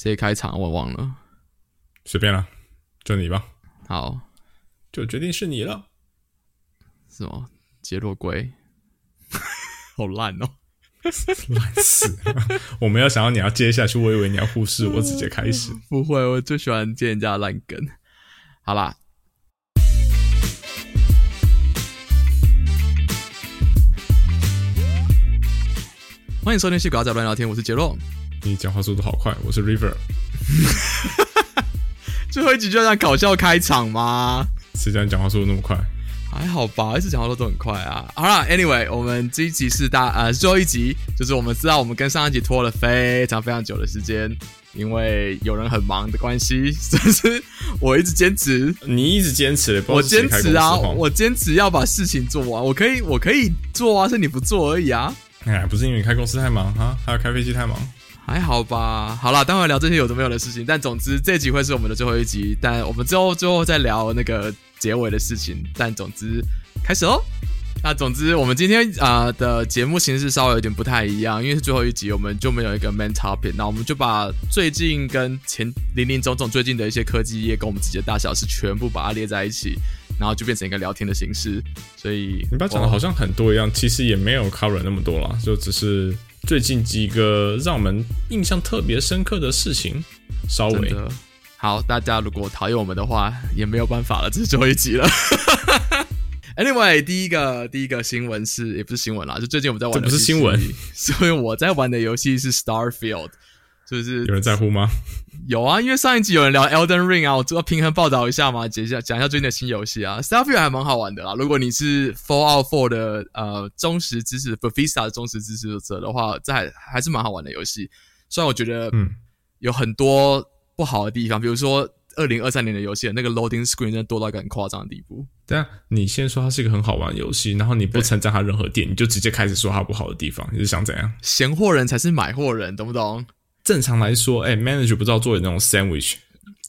谁开场我忘了，随便了，就你吧，好，就决定是你了。什么杰洛龟，好烂哦，烂死！我没有想到你要接下去，我以为你要忽视我，直接开始。不会，我最喜欢接人家的烂梗。好啦，欢迎收听《戏狗仔乱聊天》，我是杰洛。你讲话速度好快，我是 River。最后一集就要这样搞笑开场吗？谁叫你讲话速度那么快？还好吧，一直讲话都都很快啊。好了，Anyway，我们这一集是大呃最后一集，就是我们知道我们跟上一集拖了非常非常久的时间，因为有人很忙的关系，所以是我一直坚持，你一直坚持，我坚持啊，我我坚持要把事情做完。我可以，我可以做啊，是你不做而已啊。哎，不是因为你开公司太忙哈，还有开飞机太忙。还好吧，好了，待会聊这些有的没有的事情。但总之，这集会是我们的最后一集。但我们之后最后再聊那个结尾的事情。但总之，开始哦。那总之，我们今天啊的节目形式稍微有点不太一样，因为是最后一集，我们就没有一个 main topic。那我们就把最近跟前林林总总最近的一些科技业跟我们自己的大小事全部把它列在一起，然后就变成一个聊天的形式。所以你把讲的好像很多一样，其实也没有 cover 那么多啦，就只是。最近几个让我们印象特别深刻的事情，稍微好。大家如果讨厌我们的话，也没有办法了，这是最后一集了。Anyway，第一个第一个新闻是，也不是新闻啦，就最近我们在玩，的不是新闻，所以我在玩的游戏是 Starfield。就是有人在乎吗？有啊，因为上一集有人聊 Elden Ring 啊，我做平衡报道一下嘛，讲一下讲一下最近的新游戏啊。Starfield 还蛮好玩的啦，如果你是 Fallout Four 的呃忠实支持 b e t h e s d a 的忠实支持者的话，这还还是蛮好玩的游戏。虽然我觉得嗯有很多不好的地方，比如说二零二三年的游戏那个 Loading Screen 真的多到一个很夸张的地步。对啊，你先说它是一个很好玩的游戏，然后你不称赞它任何点，你就直接开始说它不好的地方，你是想怎样？闲货人才是买货人，懂不懂？正常来说，哎，manager 不知道做那种 sandwich，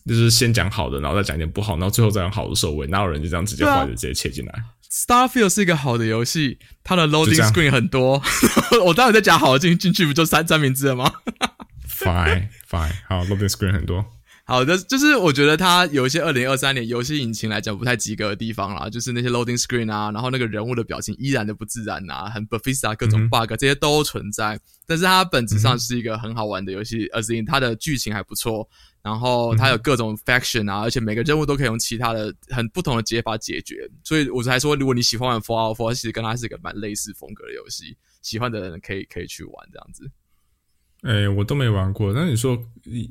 就是先讲好的，然后再讲一点不好，然后最后再讲好的收尾。哪有人就这样直接坏的直接切进来？Starfield 是一个好的游戏，它的 loading screen 很多。我当然在讲好的进进去不就三三明治了吗？Fine fine，好，loading screen 很多。好的，就是我觉得它有一些二零二三年游戏引擎来讲不太及格的地方啦，就是那些 loading screen 啊，然后那个人物的表情依然的不自然啊，很 b e f i s a 各种 bug 这些都存在。但是它本质上是一个很好玩的游戏，而且它的剧情还不错，然后它有各种 faction 啊，而且每个任务都可以用其他的很不同的解法解决。所以我才说，如果你喜欢玩 Fallout Four，其实跟它是一个蛮类似风格的游戏，喜欢的人可以可以去玩这样子。哎，我都没玩过。那你说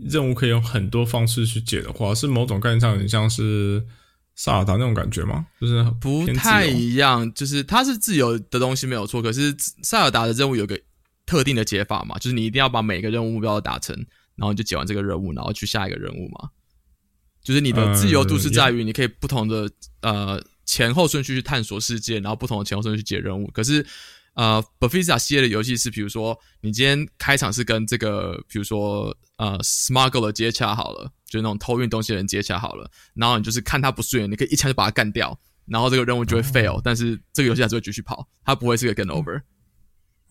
任务可以用很多方式去解的话，是某种概念上有点像是萨尔达那种感觉吗？就是不太一样，就是它是自由的东西没有错。可是萨尔达的任务有个特定的解法嘛，就是你一定要把每个任务目标都达成，然后你就解完这个任务，然后去下一个任务嘛。就是你的自由度是在于你可以不同的呃前后顺序去探索世界，然后不同的前后顺序去解任务。可是呃 b e f i s a 系列的游戏是，比如说你今天开场是跟这个，比如说呃 Smuggler 接洽好了，就是那种偷运东西的人接洽好了，然后你就是看他不顺眼，你可以一枪就把他干掉，然后这个任务就会 fail，但是这个游戏还是会继续跑，它不会是个 game over。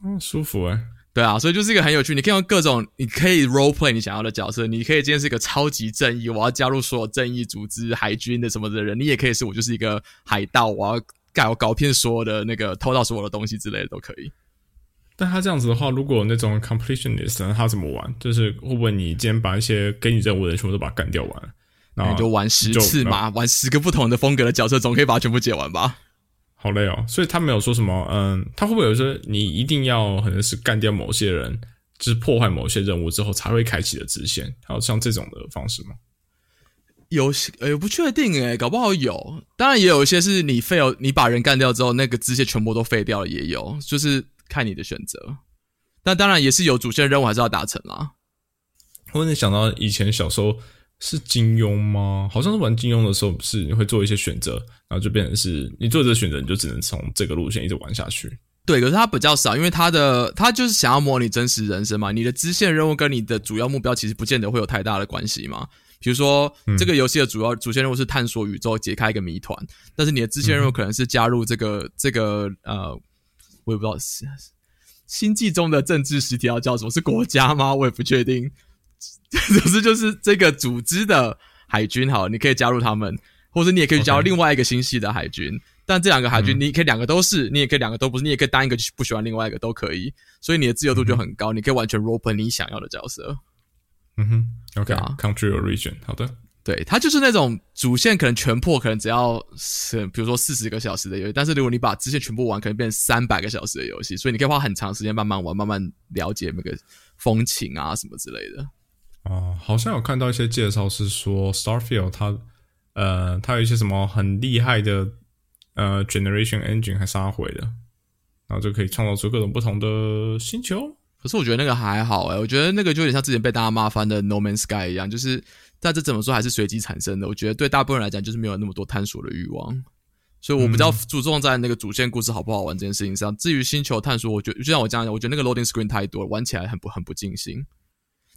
嗯，舒服哎。对啊，所以就是一个很有趣，你可以用各种，你可以 role play 你想要的角色，你可以今天是一个超级正义，我要加入所有正义组织、海军的什么的人，你也可以是我就是一个海盗，我要。搞搞骗所有的那个偷到所有的东西之类的都可以，但他这样子的话，如果那种 completionist，他怎么玩？就是会不会你今天把一些给你任务的人全部都把它干掉完，然后就玩十次嘛，玩十个不同的风格的角色，总可以把它全部解完吧？好累哦，所以他没有说什么，嗯，他会不会有说你一定要可能是干掉某些人，就是破坏某些任务之后才会开启的支线？还有像这种的方式吗？有些呃不确定诶，搞不好有。当然也有一些是你废了，你把人干掉之后，那个支线全部都废掉了，也有，就是看你的选择。但当然也是有主线任务还是要达成啦。我你想到以前小时候是金庸吗？好像是玩金庸的时候，是你会做一些选择，然后就变成是你做这个选择，你就只能从这个路线一直玩下去。对，可是它比较少，因为它的它就是想要模拟真实人生嘛。你的支线任务跟你的主要目标其实不见得会有太大的关系嘛。比如说，这个游戏的主要主线任务是探索宇宙、解开一个谜团，但是你的支线任务可能是加入这个这个呃，我也不知道是星际中的政治实体要叫什么，是国家吗？我也不确定。总 之就是这个组织的海军，好，你可以加入他们，或者你也可以加入另外一个星系的海军。但这两个海军，嗯你可以两个都是，你也可以两个都不是，你也可以单一个不喜欢另外一个都可以，所以你的自由度就很高，你可以完全 play 你想要的角色。嗯哼，OK，啊 country or region，好的，对，它就是那种主线可能全破，可能只要是比如说四十个小时的游戏，但是如果你把支线全部玩，可能变成三百个小时的游戏，所以你可以花很长时间慢慢玩，慢慢了解那个风情啊什么之类的。哦，好像有看到一些介绍是说 Starfield 它呃它有一些什么很厉害的呃 Generation Engine 还杀回的，然后就可以创造出各种不同的星球。可是我觉得那个还好诶、我觉得那个就有点像之前被大家骂翻的 No Man's Sky 一样，就是在这怎么说还是随机产生的。我觉得对大部分人来讲，就是没有那么多探索的欲望，所以我比较注重在那个主线故事好不好玩这件事情上。至于星球探索，我觉得就像我这样讲，我觉得那个 loading screen 太多了，玩起来很不很不尽兴。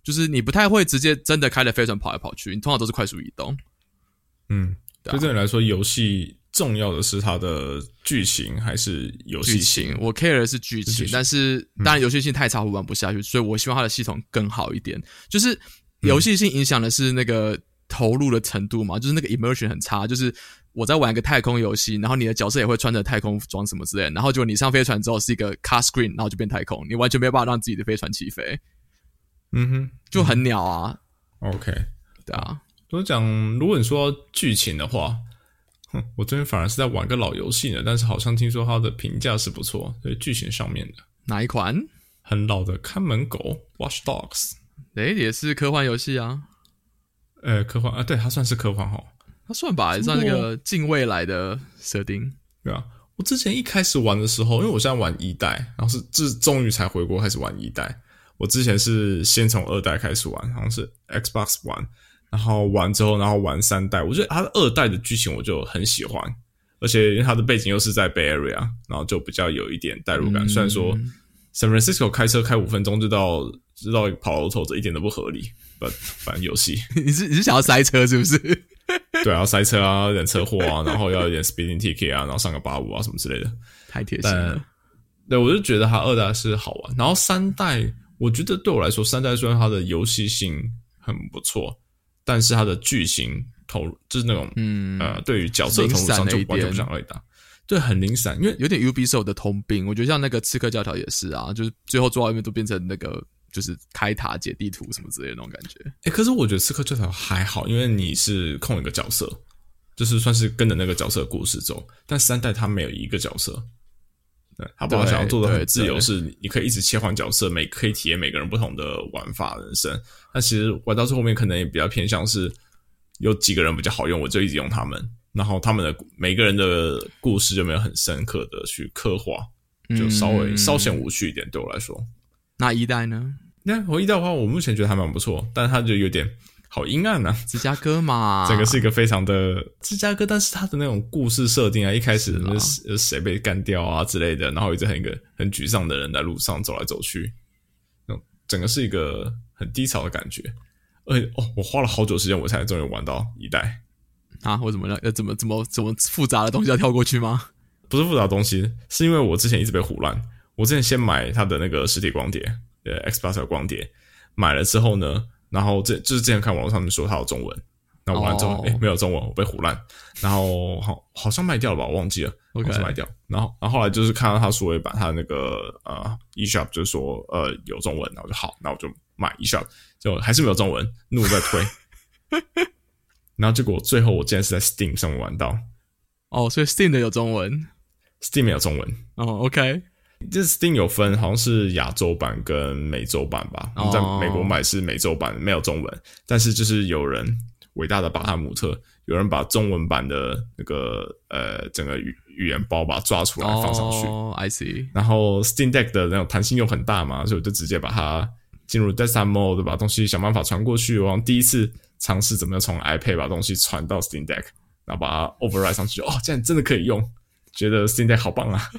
就是你不太会直接真的开着飞船跑来跑去，你通常都是快速移动。嗯，对啊对这里来说，游戏重要的是它的剧情还是游戏性，？我 care 的是剧情，情。但是当然游戏性太差，我玩不下去，所以我希望它的系统更好一点。就是游戏性影响的是那个投入的程度嘛，就是那个 immersion 很差，就是我在玩一个太空游戏，然后你的角色也会穿着太空服装什么之类的，然后就你上飞船之后是一个 car screen，然后就变太空，你完全没有办法让自己的飞船起飞，嗯哼。就很鸟啊，，OK。对啊，我讲，如果你说剧情的话，哼，我这边反而是在玩个老游戏呢，但是好像听说它的评价是不错，所以剧情上面的哪一款？很老的看门狗 Watch Dogs，诶，也是科幻游戏啊，呃，科幻啊，对，它算是科幻哈，它算吧，也算那个近未来的设定。对啊。我之前一开始玩的时候，因为我现在玩一代，然后是这终于才回国开始玩一代。我之前是先从二代开始玩，好像是 Xbox 玩，然后玩之后，然后玩三代。我觉得它的二代的剧情我就很喜欢，而且因为它的背景又是在 Bay Area，然后就比较有一点代入感。虽然说 San Francisco 开车开五分钟就到，就到跑楼头，这一点都不合理。but 反正游戏，你是你是想要塞车是不是？对啊，塞车啊，有点车祸啊，然后要一点 speeding ticket 啊，然后上个八五啊什么之类的。太贴心了。对，我就觉得它二代是好玩，然后三代，我觉得对我来说，三代虽然它的游戏性很不错，但是它的剧情投入就是那种，嗯呃，对于角色投入上就完全不像二代，对，很零散，因为有点 Ubisoft 的通病，我觉得像那个刺客教条也是啊，就是最后做到一面都变成那个就是开塔解地图什么之类的那种感觉。哎，可是我觉得刺客教条还好，因为你是控一个角色，就是算是跟着那个角色的故事走，但三代它没有一个角色。对，他把它对想要做的很自由，是你可以一直切换角色，每可以体验每个人不同的玩法人生。但其实玩到最后面，可能也比较偏向是有几个人比较好用，我就一直用他们，然后他们的每个人的故事就没有很深刻的去刻画，就稍微、嗯稍显无趣一点，对我来说。那一代呢？那我一代的话，我目前觉得还蛮不错，但是它就有点好阴暗啊、芝加哥嘛，整个是一个非常的芝加哥，但是它的那种故事设定啊，一开始是啊是谁被干掉啊之类的，然后一直很一个很沮丧的人在路上走来走去，那种整个是一个很低潮的感觉。而且哦，我花了好久时间，我才终于玩到一代，啊，我怎么了？呃，怎么怎么怎么复杂的东西要跳过去吗？不是复杂的东西，是因为我之前一直被胡乱。我之前先买它的那个实体光碟，呃，Xbox 光碟，买了之后呢，然后这就是之前看网络上面说它有中文，那我玩了之后，哦。哎、没有中文，我被唬烂，然后好好像卖掉了吧，我忘记了好像卖掉。然后然后后来就是看到他数位版，他那个呃 eShop 就是说呃有中文，然后就好，那我就买 eShop，就还是没有中文，怒在推。然后结果最后我竟然是在 Steam 上面玩到。哦，所以 Steam 的有中文。，Steam 没有中文，哦，OK，这 Steam 有分，好像是亚洲版跟美洲版吧。我们在哦美国买是美洲版，没有中文。但是就是有人伟大的巴哈姆特，有人把中文版的那个呃整个语语言包把它抓出来放上去。哦，I see。然后 Steam Deck 的那种弹性又很大嘛，所以我就直接把它进入 Desktop Mode，把东西想办法传过去。我第一次尝试怎么样从 iPad 把东西传到 Steam Deck，然后把它 override 上去，哦，这样真的可以用，觉得 Steam Deck 好棒啊！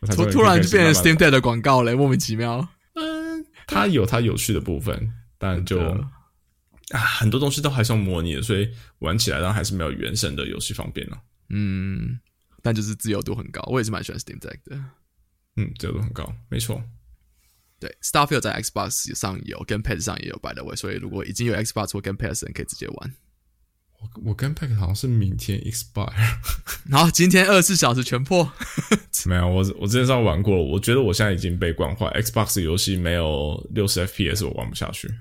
我才突突然就变成 Steam Deck 的广告嘞，莫名其妙。嗯，它有它有趣的部分，但就啊很多东西都还是用模拟的，所以玩起来当然还是没有原神的游戏方便了。嗯，但就是自由度很高，我也是蛮喜欢 Steam Deck 的。嗯，自由度很高，没错。对，Starfield 在 Xbox 上有，跟 PS 上也有，by the way，所以如果已经有 Xbox 或跟 PS 人可以直接玩。我我跟 Pack 好像是明天 expire，然后今天二十四小时全破。没有，我我之前上玩过了，我觉得我现在已经被惯坏，Xbox 游戏没有六十 FPS 我玩不下去，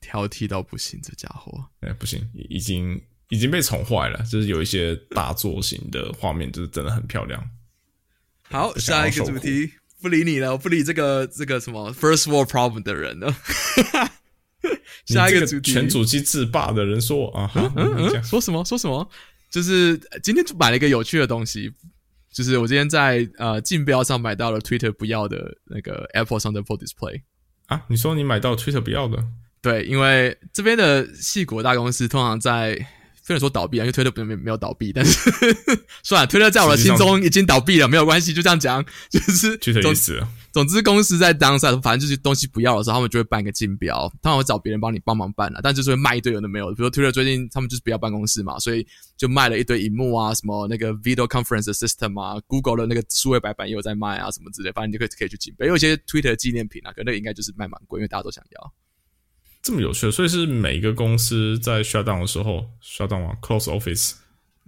挑剔到不行，这家伙。哎，不行，已经已经被宠坏了，就是有一些大作型的画面，就是真的很漂亮。好，下一个主题，不理你了，我不理这个这个什么 First World Problem 的人了。下一个主题，全主机制霸的人说啊，嗯嗯，说什么说什么？就是今天买了一个有趣的东西，就是我今天在呃竞标上买到了 Twitter 不要的那个 Apple 上的 Full Display 啊。你说你买到 Twitter 不要的？对，因为这边的细国大公司通常在。虽然说倒闭啊，因为推特没没有倒闭，但是 算了，推特在我的心中已经倒闭了，没有关系，就这样讲，就是总之，总之公司在当下，反正就是东西不要的时候，他们就会办一个竞标，他们会找别人帮你帮忙办了，但就是会卖一堆有的没有的，比如推特最近他们就是不要办公室嘛，所以就卖了一堆荧幕啊，什么那个 video conference system 啊，Google 的那个数位白板也有在卖啊，什么之类，反正你就可以可以去竞标，有一些推特纪念品啊，可能应该就是卖蛮贵，因为大家都想要。这么有趣，所以是每一个公司在 shut down 的时候，shut down 啊，close office、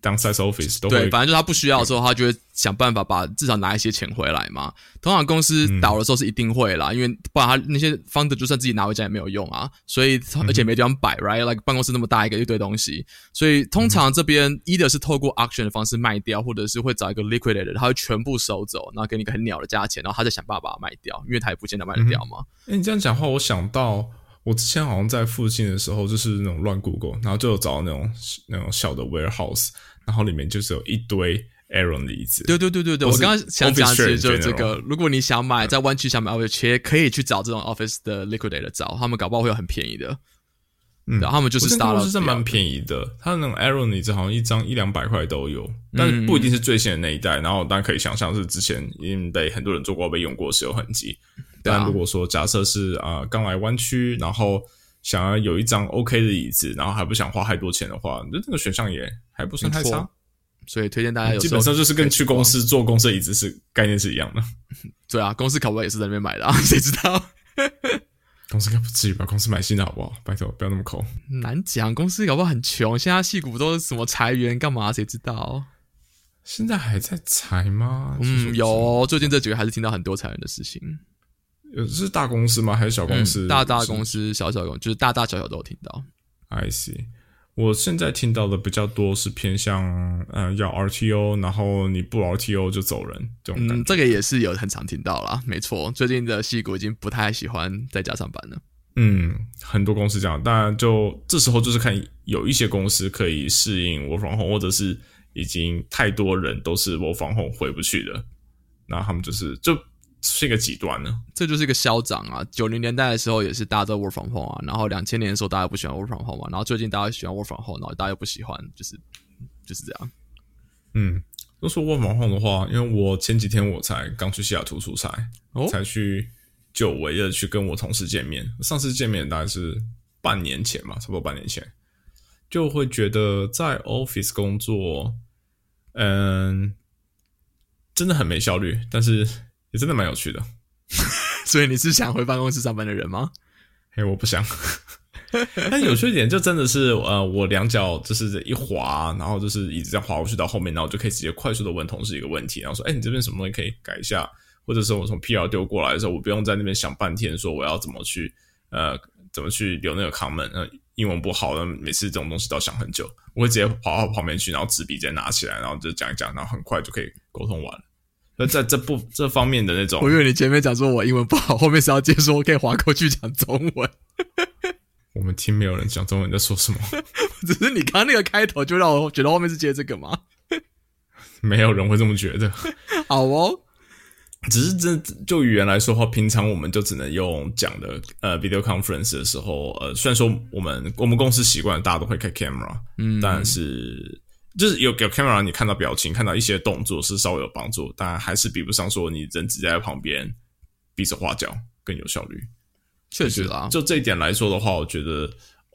downsize office 都会，对，反正就他不需要的时候，他就会想办法把至少拿一些钱回来嘛。通常公司倒的时候是一定会啦，因为不然他那些 founder 就算自己拿回家也没有用啊。所以而且没地方摆，right？like 办公室那么大一个一堆东西，所以通常这边 either 是透过 auction 的方式卖掉，或者是会找一个 liquidator，他会全部收走，然后给你一个很鸟的价钱，然后他再想办法把它卖掉，因为他也不见得卖得掉嘛。哎，你这样讲话，我想到。我之前好像在附近的时候，就是那种乱 Google，然后就有找到那种那种小的 warehouse，然后里面就是有一堆 Aaron 的椅子。对对对对对，我刚刚想讲其实就是这个。如果你想买在湾区想买 office，可以去找这种 office 的 liquidator 找，他们搞不好会有很便宜的。嗯，然后他们就是 start 是蛮便宜的，他那种 Aaron 椅子好像一张一两百块都有，但是不一定是最新的那一代。然后大家可以想象是之前已经被很多人做过、被用过是有痕迹。但如果说假设是啊刚来湾区，然后想要有一张 OK 的椅子，然后还不想花太多钱的话，那这个选项也还不算太差。所以推荐大家有基本上就是跟去公司坐公司椅子是概念是一样的。对啊，公司考不也是在那边买的啊？谁知道？公司应该不至于吧？公司买新的好不好？拜托不要那么抠。难讲，公司搞不好很穷，现在戏股都是什么裁员干嘛？谁知道？现在还在裁吗？嗯，有，最近这几个月还是听到很多裁员的事情。是大公司吗？还是小公司？大大公司、小小公，就是大大小小都有听到。I see。我现在听到的比较多是偏向，嗯，要 RTO，然后你不 RTO 就走人这种感觉。这个也是有很常听到啦，没错。最近的戏骨已经不太喜欢在家上班了。嗯，很多公司这样，当然就这时候就是看有一些公司可以适应我防控，或者是已经太多人都是我防控回不去的，那他们就是就。是一个极端呢，这就是一个消长啊。九零年代的时候也是大家都 work from home 啊，然后两千年的时候大家不喜欢 work from home 嘛，然后最近大家喜欢 work from home，然后大家又不喜欢，就是就是这样。嗯，都说 work from home 的话，因为我前几天我才刚去西雅图出差，才去久违的去跟我同事见面。上次见面大概是半年前吧，差不多半年前，就会觉得在 office 工作，嗯，真的很没效率，但是。也真的蛮有趣的，所以你是想回办公室上班的人吗？嘿，我不想。但有趣一点就真的是，呃，我两脚就是一滑，然后就是一直在滑过去到后面，然后我就可以直接快速的问同事一个问题，然后说：“哎，你这边什么东西可以改一下？”或者是我从 P R 丢过来的时候，我不用在那边想半天，说我要怎么去呃怎么去留那个 comment。呃，英文不好，的每次这种东西都要想很久，我会直接跑到旁边去，然后纸笔直接拿起来，然后就讲一讲，然后很快就可以沟通完。那在这部这方面的那种，我以为你前面讲说我英文不好，后面是要接说可以划过去讲中文。我们听没有人讲中文在说什么，只是你刚刚那个开头就让我觉得后面是接这个吗？没有人会这么觉得。好哦，只是这就语言来说的话，平常我们就只能用讲的。呃，video conference 的时候，呃，虽然说我们我们公司习惯大家都会开 camera，嗯，但是。就是有有 camera，你看到表情，看到一些动作是稍微有帮助，但还是比不上说你人直接在旁边比手画脚更有效率。确实啦，就这一点来说的话，我觉得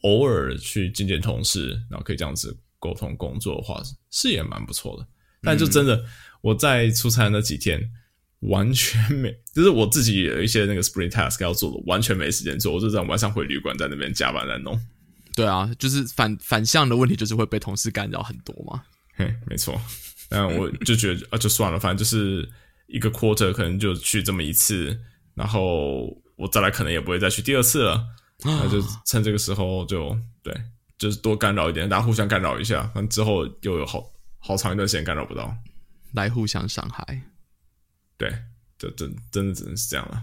偶尔去见见同事，然后可以这样子沟通工作的话，是也蛮不错的。但就真的我在出差那几天，完全没，就是我自己有一些那个 spring task 要做的，完全没时间做，我就这样晚上回旅馆在那边加班在弄。对啊，就是反反向的问题，就是会被同事干扰很多嘛。嘿，没错。但我就觉得啊，就算了，反正就是一个 quarter 可能就去这么一次，然后我再来可能也不会再去第二次了。那就趁这个时候就对，就是多干扰一点，大家互相干扰一下，反正之后又有好好长一段时间干扰不到，来互相伤害。对，就真真的只能是这样了。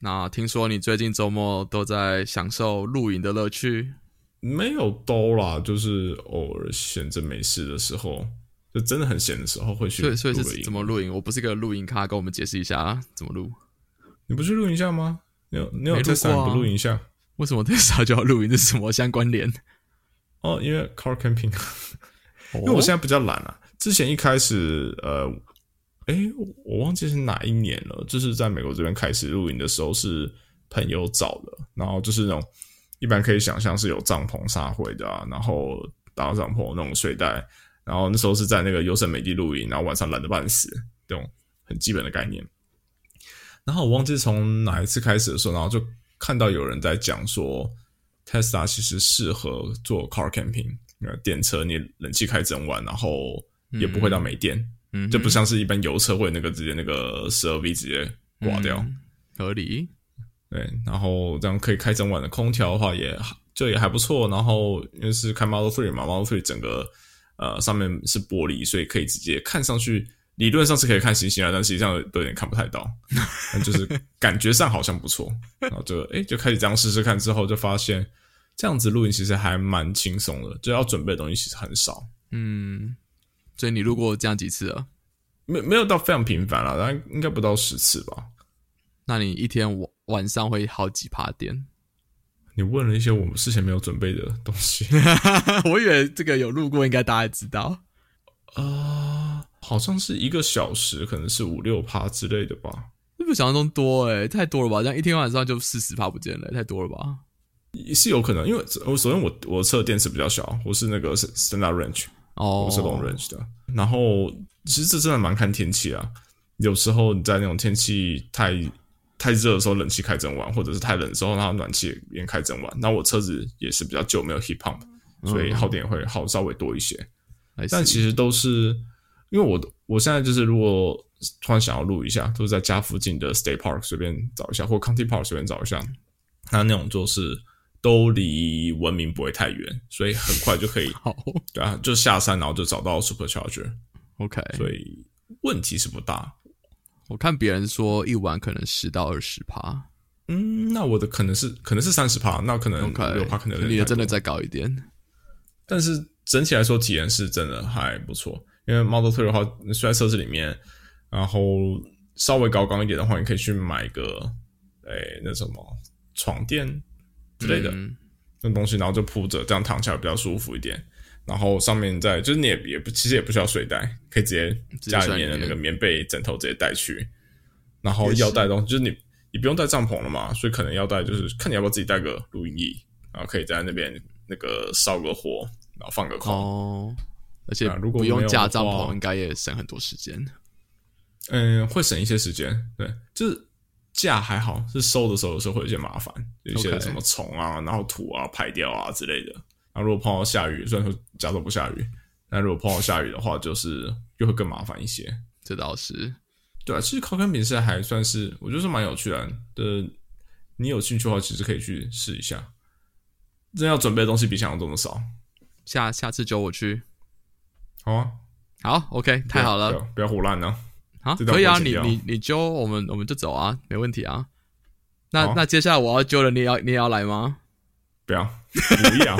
那听说你最近周末都在享受露营的乐趣？没有都啦，就是偶尔闲着没事的时候，就真的很闲的时候会去。所以所以是怎么露营？我不是个露营咖，跟我们解释一下啊怎么露。你不去露营下吗？你有你有特斯不露营下？为什么特斯就要露营？这是什么相关联？哦，因为 car camping。因为我现在比较懒啊。之前一开始，呃。哎，我忘记是哪一年了。就是在美国这边开始露营的时候，是朋友找的。然后就是那种一般可以想象是有帐篷沙会的啊，然后搭帐篷那种睡袋。然后那时候是在那个优胜美地露营，然后晚上懒得半死，这种很基本的概念。然后我忘记从哪一次开始的时候，然后就看到有人在讲说，Tesla 其实适合做 car camping，电车你冷气开整晚，然后也不会到没电。嗯，就不像是一般油车会那个直接那个十二 V 直接挂掉，合理。对，然后这样可以开整晚的空调的话，也就也还不错。然后因为是开 Model Three 嘛，Model Three 整个呃上面是玻璃，所以可以直接看上去，理论上是可以看星星啊，但实际上都有点看不太到。就是感觉上好像不错，然后就哎就开始这样试试看，之后就发现这样子露营其实还蛮轻松的，就要准备的东西其实很少。嗯。所以你录过这样几次了？没没有到非常频繁了，但应该不到十次吧。那你一天晚晚上会好几趴电？你问了一些我们事前没有准备的东西，我以为这个有录过，应该大家知道。啊，好像是一个小时，可能是五六趴之类的吧。那比想象中多哎，太多了吧？这样一天晚上就四十趴不见了，太多了吧？也是有可能，因为我首先我我测电池比较小，我是那个 standard range。哦，我是 long range 的。然后其实这真的蛮看天气啊。有时候你在那种天气太太热的时候，冷气开整晚；或者是太冷的时候，然后暖气也开整晚。那我车子也是比较旧，没有 heat pump，所以耗电会耗稍微多一些。但其实都是因为我我现在就是如果突然想要录一下，都是在家附近的 state park 随便找一下，或 county park 随便找一下。那那种就是。都离文明不会太远，所以很快就可以。好，对啊，就下山，然后就找到 supercharger。OK，所以问题是不大。我看别人说一晚可能十到二十趴。嗯，那我的可能是可能是三十趴，那可能六趴，可能你的真的再高一点。但是整体来说，体验是真的还不错。因为 Model Three 的话，睡在车子里面，然后稍微高刚一点的话，你可以去买一个，哎，那什么床垫。之类的那东西，然后就铺着，这样躺起来比较舒服一点。然后上面再就是你也也不其实也不需要睡袋，可以直接家里面的那个棉被、枕头直接带去。然后要带东西，就是你你不用带帐篷了嘛，所以可能要带就是看你要不要自己带个录音椅，然后可以在那边那个烧个火，然后放个空。哦，而且如果不用架帐篷，应该也省很多时间。嗯，会省一些时间，对，就是。架还好，是收的时候有时候会有些麻烦，有一些什么虫啊，然后土啊排掉啊之类的。然后如果碰到下雨，虽然说加州不下雨，但如果碰到下雨的话，就是又会更麻烦一些。这倒是，对啊，其实烤干饼是还算是，我觉得是蛮有趣的。的，你有兴趣的话，其实可以去试一下。真要准备的东西比想象中的少。下下次就我去，好啊，好，OK，太好了，不要胡乱呢。啊，可以啊，你你你揪我们，我们就走啊，没问题啊。那那接下来我要揪了，你要你也要来吗？不要，不要。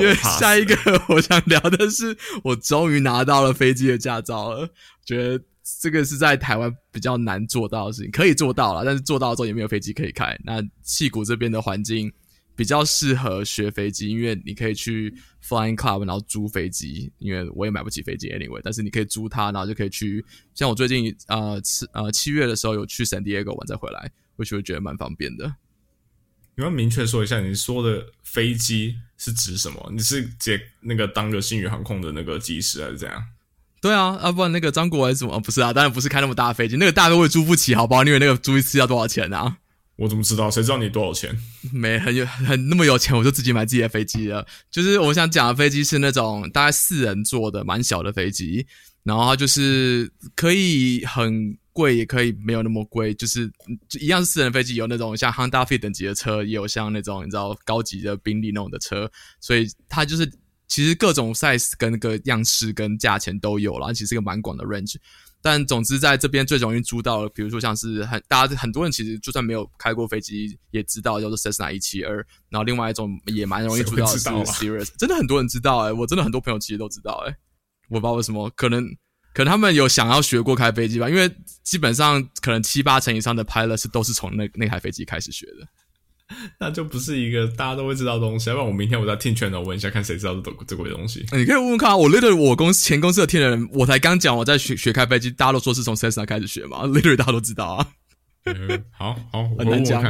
因为下一个我想聊的是，我终于拿到了飞机的驾照了。觉得这个是在台湾比较难做到的事情，可以做到了，但是做到之后也没有飞机可以开。那气谷这边的环境。比较适合学飞机，因为你可以去 flying club，然后租飞机。因为我也买不起飞机，anyway，但是你可以租它，然后就可以去。像我最近呃七呃七月的时候有去 San Diego 玩再回来，我就会觉得蛮方便的。你要明确说一下，你说的飞机是指什么？你是接那个当个星宇航空的那个机师还是怎样？对啊，啊不然那个张国伟怎么、哦不是啊？当然不是开那么大的飞机，那个大飞我也租不起，好不好？你以为那个租一次要多少钱啊？我怎么知道？谁知道你多少钱？没很有很那么有钱，我就自己买自己的飞机了。就是我想讲的飞机是那种大概四人坐的，蛮小的飞机，然后它就是可以很贵，也可以没有那么贵，就是一样是四人飞机，有那种像 Honda Fit 等级的车，也有像那种你知道高级的宾利那种的车，所以它就是其实各种 size 跟那个样式跟价钱都有了，其实是个蛮广的 range。但总之，在这边最容易租到的，比如说像是很大家很多人其实就算没有开过飞机，也知道叫做 Cessna 一七二。然后另外一种也蛮容易租到的是谁会知道啊 Cirrus，真的很多人知道哎、我真的很多朋友其实都知道哎、我不知道为什么，可能可能他们有想要学过开飞机吧，因为基本上可能七八成以上的 pilot 是都是从那那台飞机开始学的。那就不是一个大家都会知道的东西。要不然我明天我再听全的问一下，看谁知道这这鬼东西。你可以问问看啊，我 literally 我公司前公司的天人，我才刚讲我在学学开飞机，大家都说是从 Cessna 开始学嘛，literally 大家都知道啊。嗯好好，我很难讲。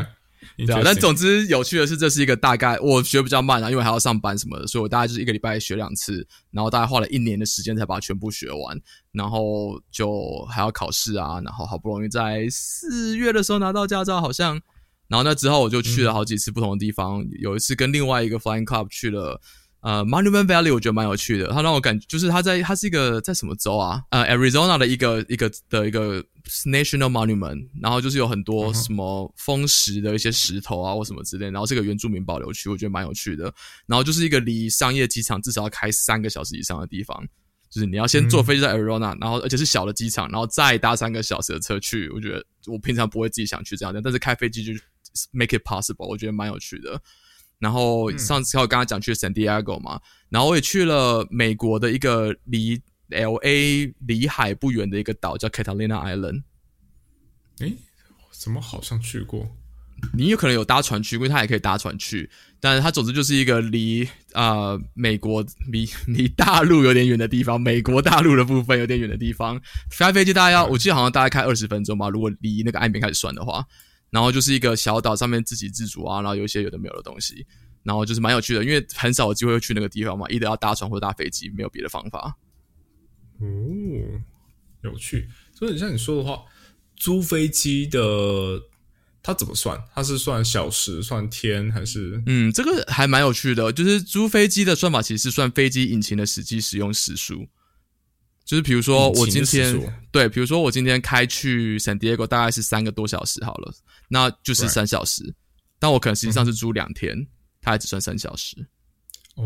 对啊，但总之有趣的是，这是一个大概我学比较慢啊，因为还要上班什么的，所以我大概就是一个礼拜学两次，然后大概花了一年的时间才把它全部学完，然后就还要考试啊，然后好不容易在四月的时候拿到驾照，好像，然后那之后我就去了好几次不同的地方，有一次跟另外一个 Flying Club 去了。呃，Monument Valley 我觉得蛮有趣的，它让我感就是它在它是一个在什么州啊？呃，Arizona 的一个一个的一个 National Monument，然后就是有很多什么风石的一些石头啊或什么之类，然后是个原住民保留区，我觉得蛮有趣的。然后就是一个离商业机场至少要开三个小时以上的地方，就是你要先坐飞机在 Arizona，、然后而且是小的机场，然后再搭三个小时的车去。我觉得我平常不会自己想去这样的，但是开飞机就 make it possible，我觉得蛮有趣的。然后上次我刚刚讲去 San Diego 嘛，然后我也去了美国的一个离 L A 离海不远的一个岛叫 Catalina Island。诶，怎么好像去过？你有可能有搭船去，因为它也可以搭船去，但是它总之就是一个离呃美国离离大陆有点远的地方，美国大陆的部分有点远的地方。开飞机大概要，我记得好像大概开二十分钟吧，如果离那个岸边开始算的话。然后就是一个小岛上面自给自足啊，然后有一些有的没有的东西，然后就是蛮有趣的，因为很少有机会会去那个地方嘛，一定要搭船或者搭飞机，没有别的方法。哦，有趣。所以像你说的话，租飞机的它怎么算？它是算小时、算天还是？嗯，这个还蛮有趣的，就是租飞机的算法其实是算飞机引擎的实际使用时数。就是比如说我今天对，比如说我今天开去 San Diego 大概是三个多小时好了，那就是三小时。但我可能实际上是租两天，它还只算三小时。哦，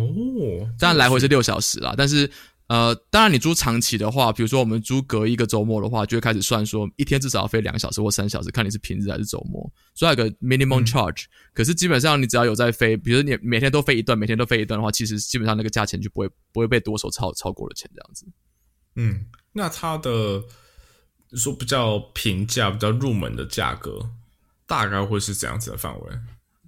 当然来回是六小时啦，但是呃，当然你租长期的话，比如说我们租隔一个周末的话，就会开始算说一天至少要飞两小时或三小时，看你是平日还是周末，所以有个 minimum charge、可是基本上你只要有在飞，比如说你每天都飞一段，每天都飞一段的话，其实基本上那个价钱就不会不会被多手超超过了钱这样子。嗯，那它的说比较平价、比较入门的价格，大概会是怎样子的范围？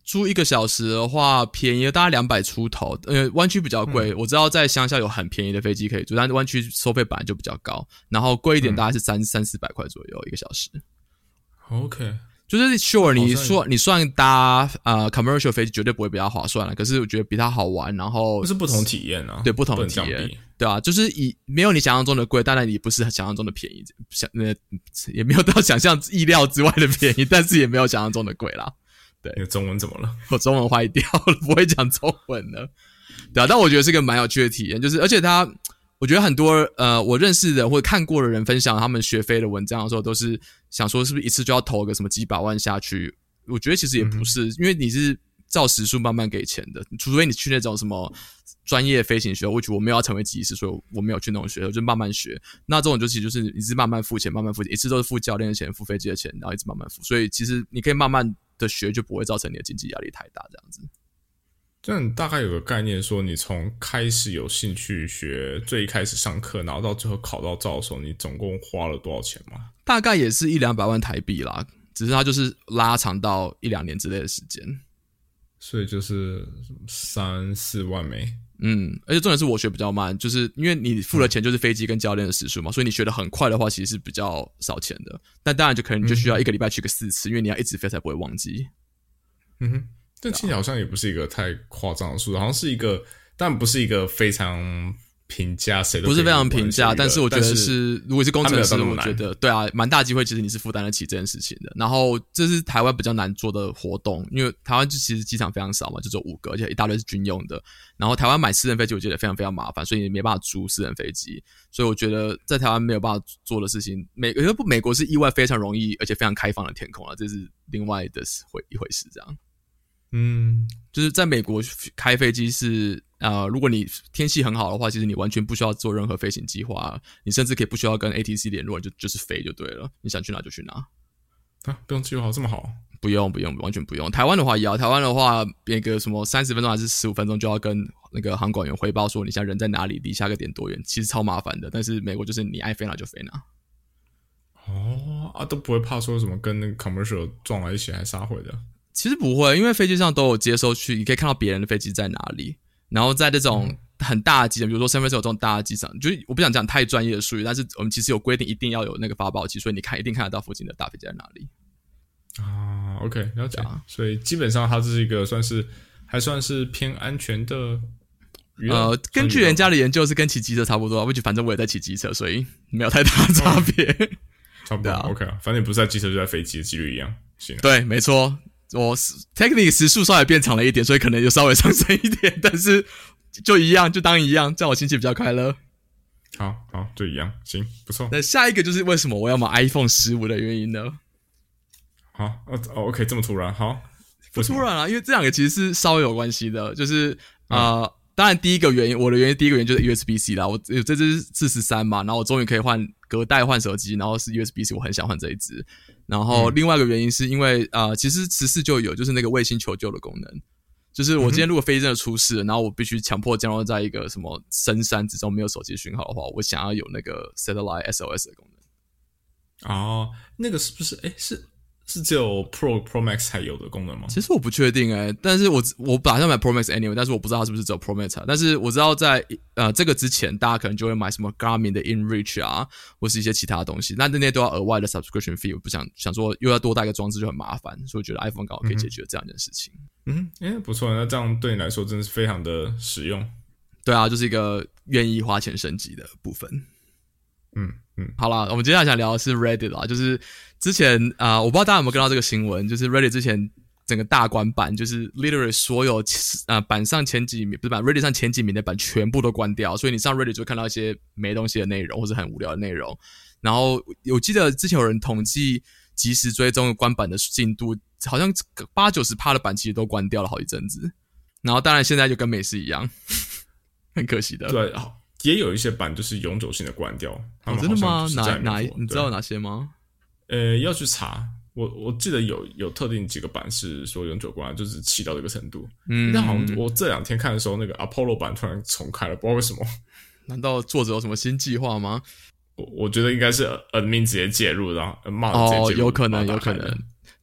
租一个小时的话，便宜大概两百出头，呃，湾区比较贵。我知道在乡下有很便宜的飞机可以租，但是湾区收费本来就比较高，然后贵一点大概是三、三四百块左右一个小时。OK，就是 sure，你像说你算搭呃 commercial 飞机绝对不会比较划算了，可是我觉得比它好玩，然后这是不同体验啊，对不同的体验对啊，就是以没有你想象中的贵，当然也不是想象中的便宜，想呃也 没有到想象意料之外的便宜，但是也没有想象中的贵啦。你的中文怎么了？我中文坏掉了，不会讲中文了。对啊，但我觉得是个蛮有趣的体验，就是而且它，我觉得很多呃我认识的或者看过的人分享他们学飞的文章的时候，都是想说是不是一次就要投个什么几百万下去？我觉得其实也不是，因为你是照时数慢慢给钱的，除非你去那种什么专业飞行学校，我觉得我没有要成为技师，所以我没有去那种学校，就慢慢学。那这种就其实就是你是慢慢付钱，慢慢付钱，一次都是付教练的钱，付飞机的钱，然后一直慢慢付，所以其实你可以慢慢的学，就不会造成你的经济压力太大，这样子。这样你大概有个概念，说你从开始有兴趣学，最一开始上课，然后到最后考到照的时候，你总共花了多少钱吗？大概也是一两百万台币啦，只是它就是拉长到一两年之类的时间。所以就是三四万枚。嗯，而且重点是我学比较慢，就是因为你付了钱就是飞机跟教练的时数嘛，所以你学的很快的话，其实是比较少钱的。但当然就可能你就需要一个礼拜去个四次，因为你要一直飞才不会忘记。嗯哼，但听起来好像也不是一个太夸张的数字，好像是一个，但不是一个非常评价谁都不是非常评价，但是我觉得但是，如果是工程师，我觉得对啊，蛮大机会，其实你是负担得起这件事情的。然后这是台湾比较难做的活动，因为台湾就其实机场非常少嘛，就只有五个，而且一大堆是军用的。然后台湾买私人飞机，我觉得非常非常麻烦，所以你没办法租私人飞机。所以我觉得在台湾没有办法做的事情，美呃不，美国是意外非常容易，而且非常开放的天空啊，这是另外的回一回事，这样。嗯，就是在美国开飞机是呃，如果你天气很好的话，其实你完全不需要做任何飞行计划，你甚至可以不需要跟 ATC 联络，就就是飞就对了，你想去哪就去哪，啊，不用计划好这么好，不用不用，完全不用。台湾的话也要，台湾的话那个什么三十分钟还是十五分钟就要跟那个航管员汇报说你现在人在哪里，离下个点多远，其实超麻烦的。但是美国就是你爱飞哪就飞哪。哦啊，都不会怕说什么跟那个 commercial 撞在一起还杀回的。其实不会，因为飞机上都有接收区，你可以看到别人的飞机在哪里。然后在这种很大的机场，比如说三分之有这种大的机场，就是我不想讲太专业的术语，但是我们其实有规定，一定要有那个发报机，所以你看一定看得到附近的大飞机在哪里。啊，OK，了解。啊所以基本上它这是一个算是还算是偏安全的。呃，根据人家的研究是跟骑机车差不多，我就反正我也在骑机车，所以没有太大差别。差不多、啊 OK 啊，反正你不是在机车就在飞机的几率一样。行，对，没错，我 technic 时速稍微变长了一点，所以可能就稍微上升一点，但是 就一样，就当一样，这样我心情比较快乐。好好就一样，行，不错。那下一个就是为什么我要买 iPhone 十五的原因呢？好，哦哦，OK，这么突然，好，不突然啊，因为这两个其实是稍微有关系的，就是呃，当然第一个原因，我的原因第一个原因就是 USB C 啦，我有这支四十三嘛，然后我终于可以换隔代换手机，然后是 USB C，我很想换这一只。然后另外一个原因是因为呃，其实十四就有就是那个卫星求救的功能，就是我今天如果飞机真的出事了，然后我必须强迫降落在一个什么深山之中没有手机讯号的话，我想要有那个 satellite SOS 的功能。哦，那个是不是？哎，是是只有 Pro Pro Max 才有的功能吗？其实我不确定哎、但是我我打算买 Pro Max anyway，但是我不知道它是不是只有 Pro Max 啊。但是我知道在呃这个之前，大家可能就会买什么 Garmin 的 InReach 啊，或是一些其他的东西，那那些都要额外的 subscription fee，我不想想说又要多带个装置就很麻烦，所以我觉得 iPhone 刚好可以解决这样一件事情。嗯，哎，不错，那这样对你来说真的是非常的实用。对啊，就是一个愿意花钱升级的部分。嗯嗯，好啦，我们接下来想聊的是 Reddit 啦，就是之前啊、呃我不知道大家有没有跟到这个新闻，就是 Reddit 之前整个大关版，就是 literally 所有呃版上前几名不是版 Reddit 上前几名的版全部都关掉，所以你上 Reddit 就会看到一些没东西的内容或者很无聊的内容。然后我记得之前有人统计即时追踪关版的进度，好像八九十趴的版其实都关掉了好一阵子。然后当然现在就跟美式一样，很可惜的。对，好也有一些版就是永久性的关掉。他哦，真的吗哪哪你知道有哪些吗？呃，要去查。我我记得有有特定几个版是说永久关，就是气到这个程度。嗯，但好像我这两天看的时候，那个 Apollo 版突然重开了，不知道为什么。难道作者有什么新计划吗？我我觉得应该是 admin 直接介入，然后呃骂直接哦介，入有可能，有可能。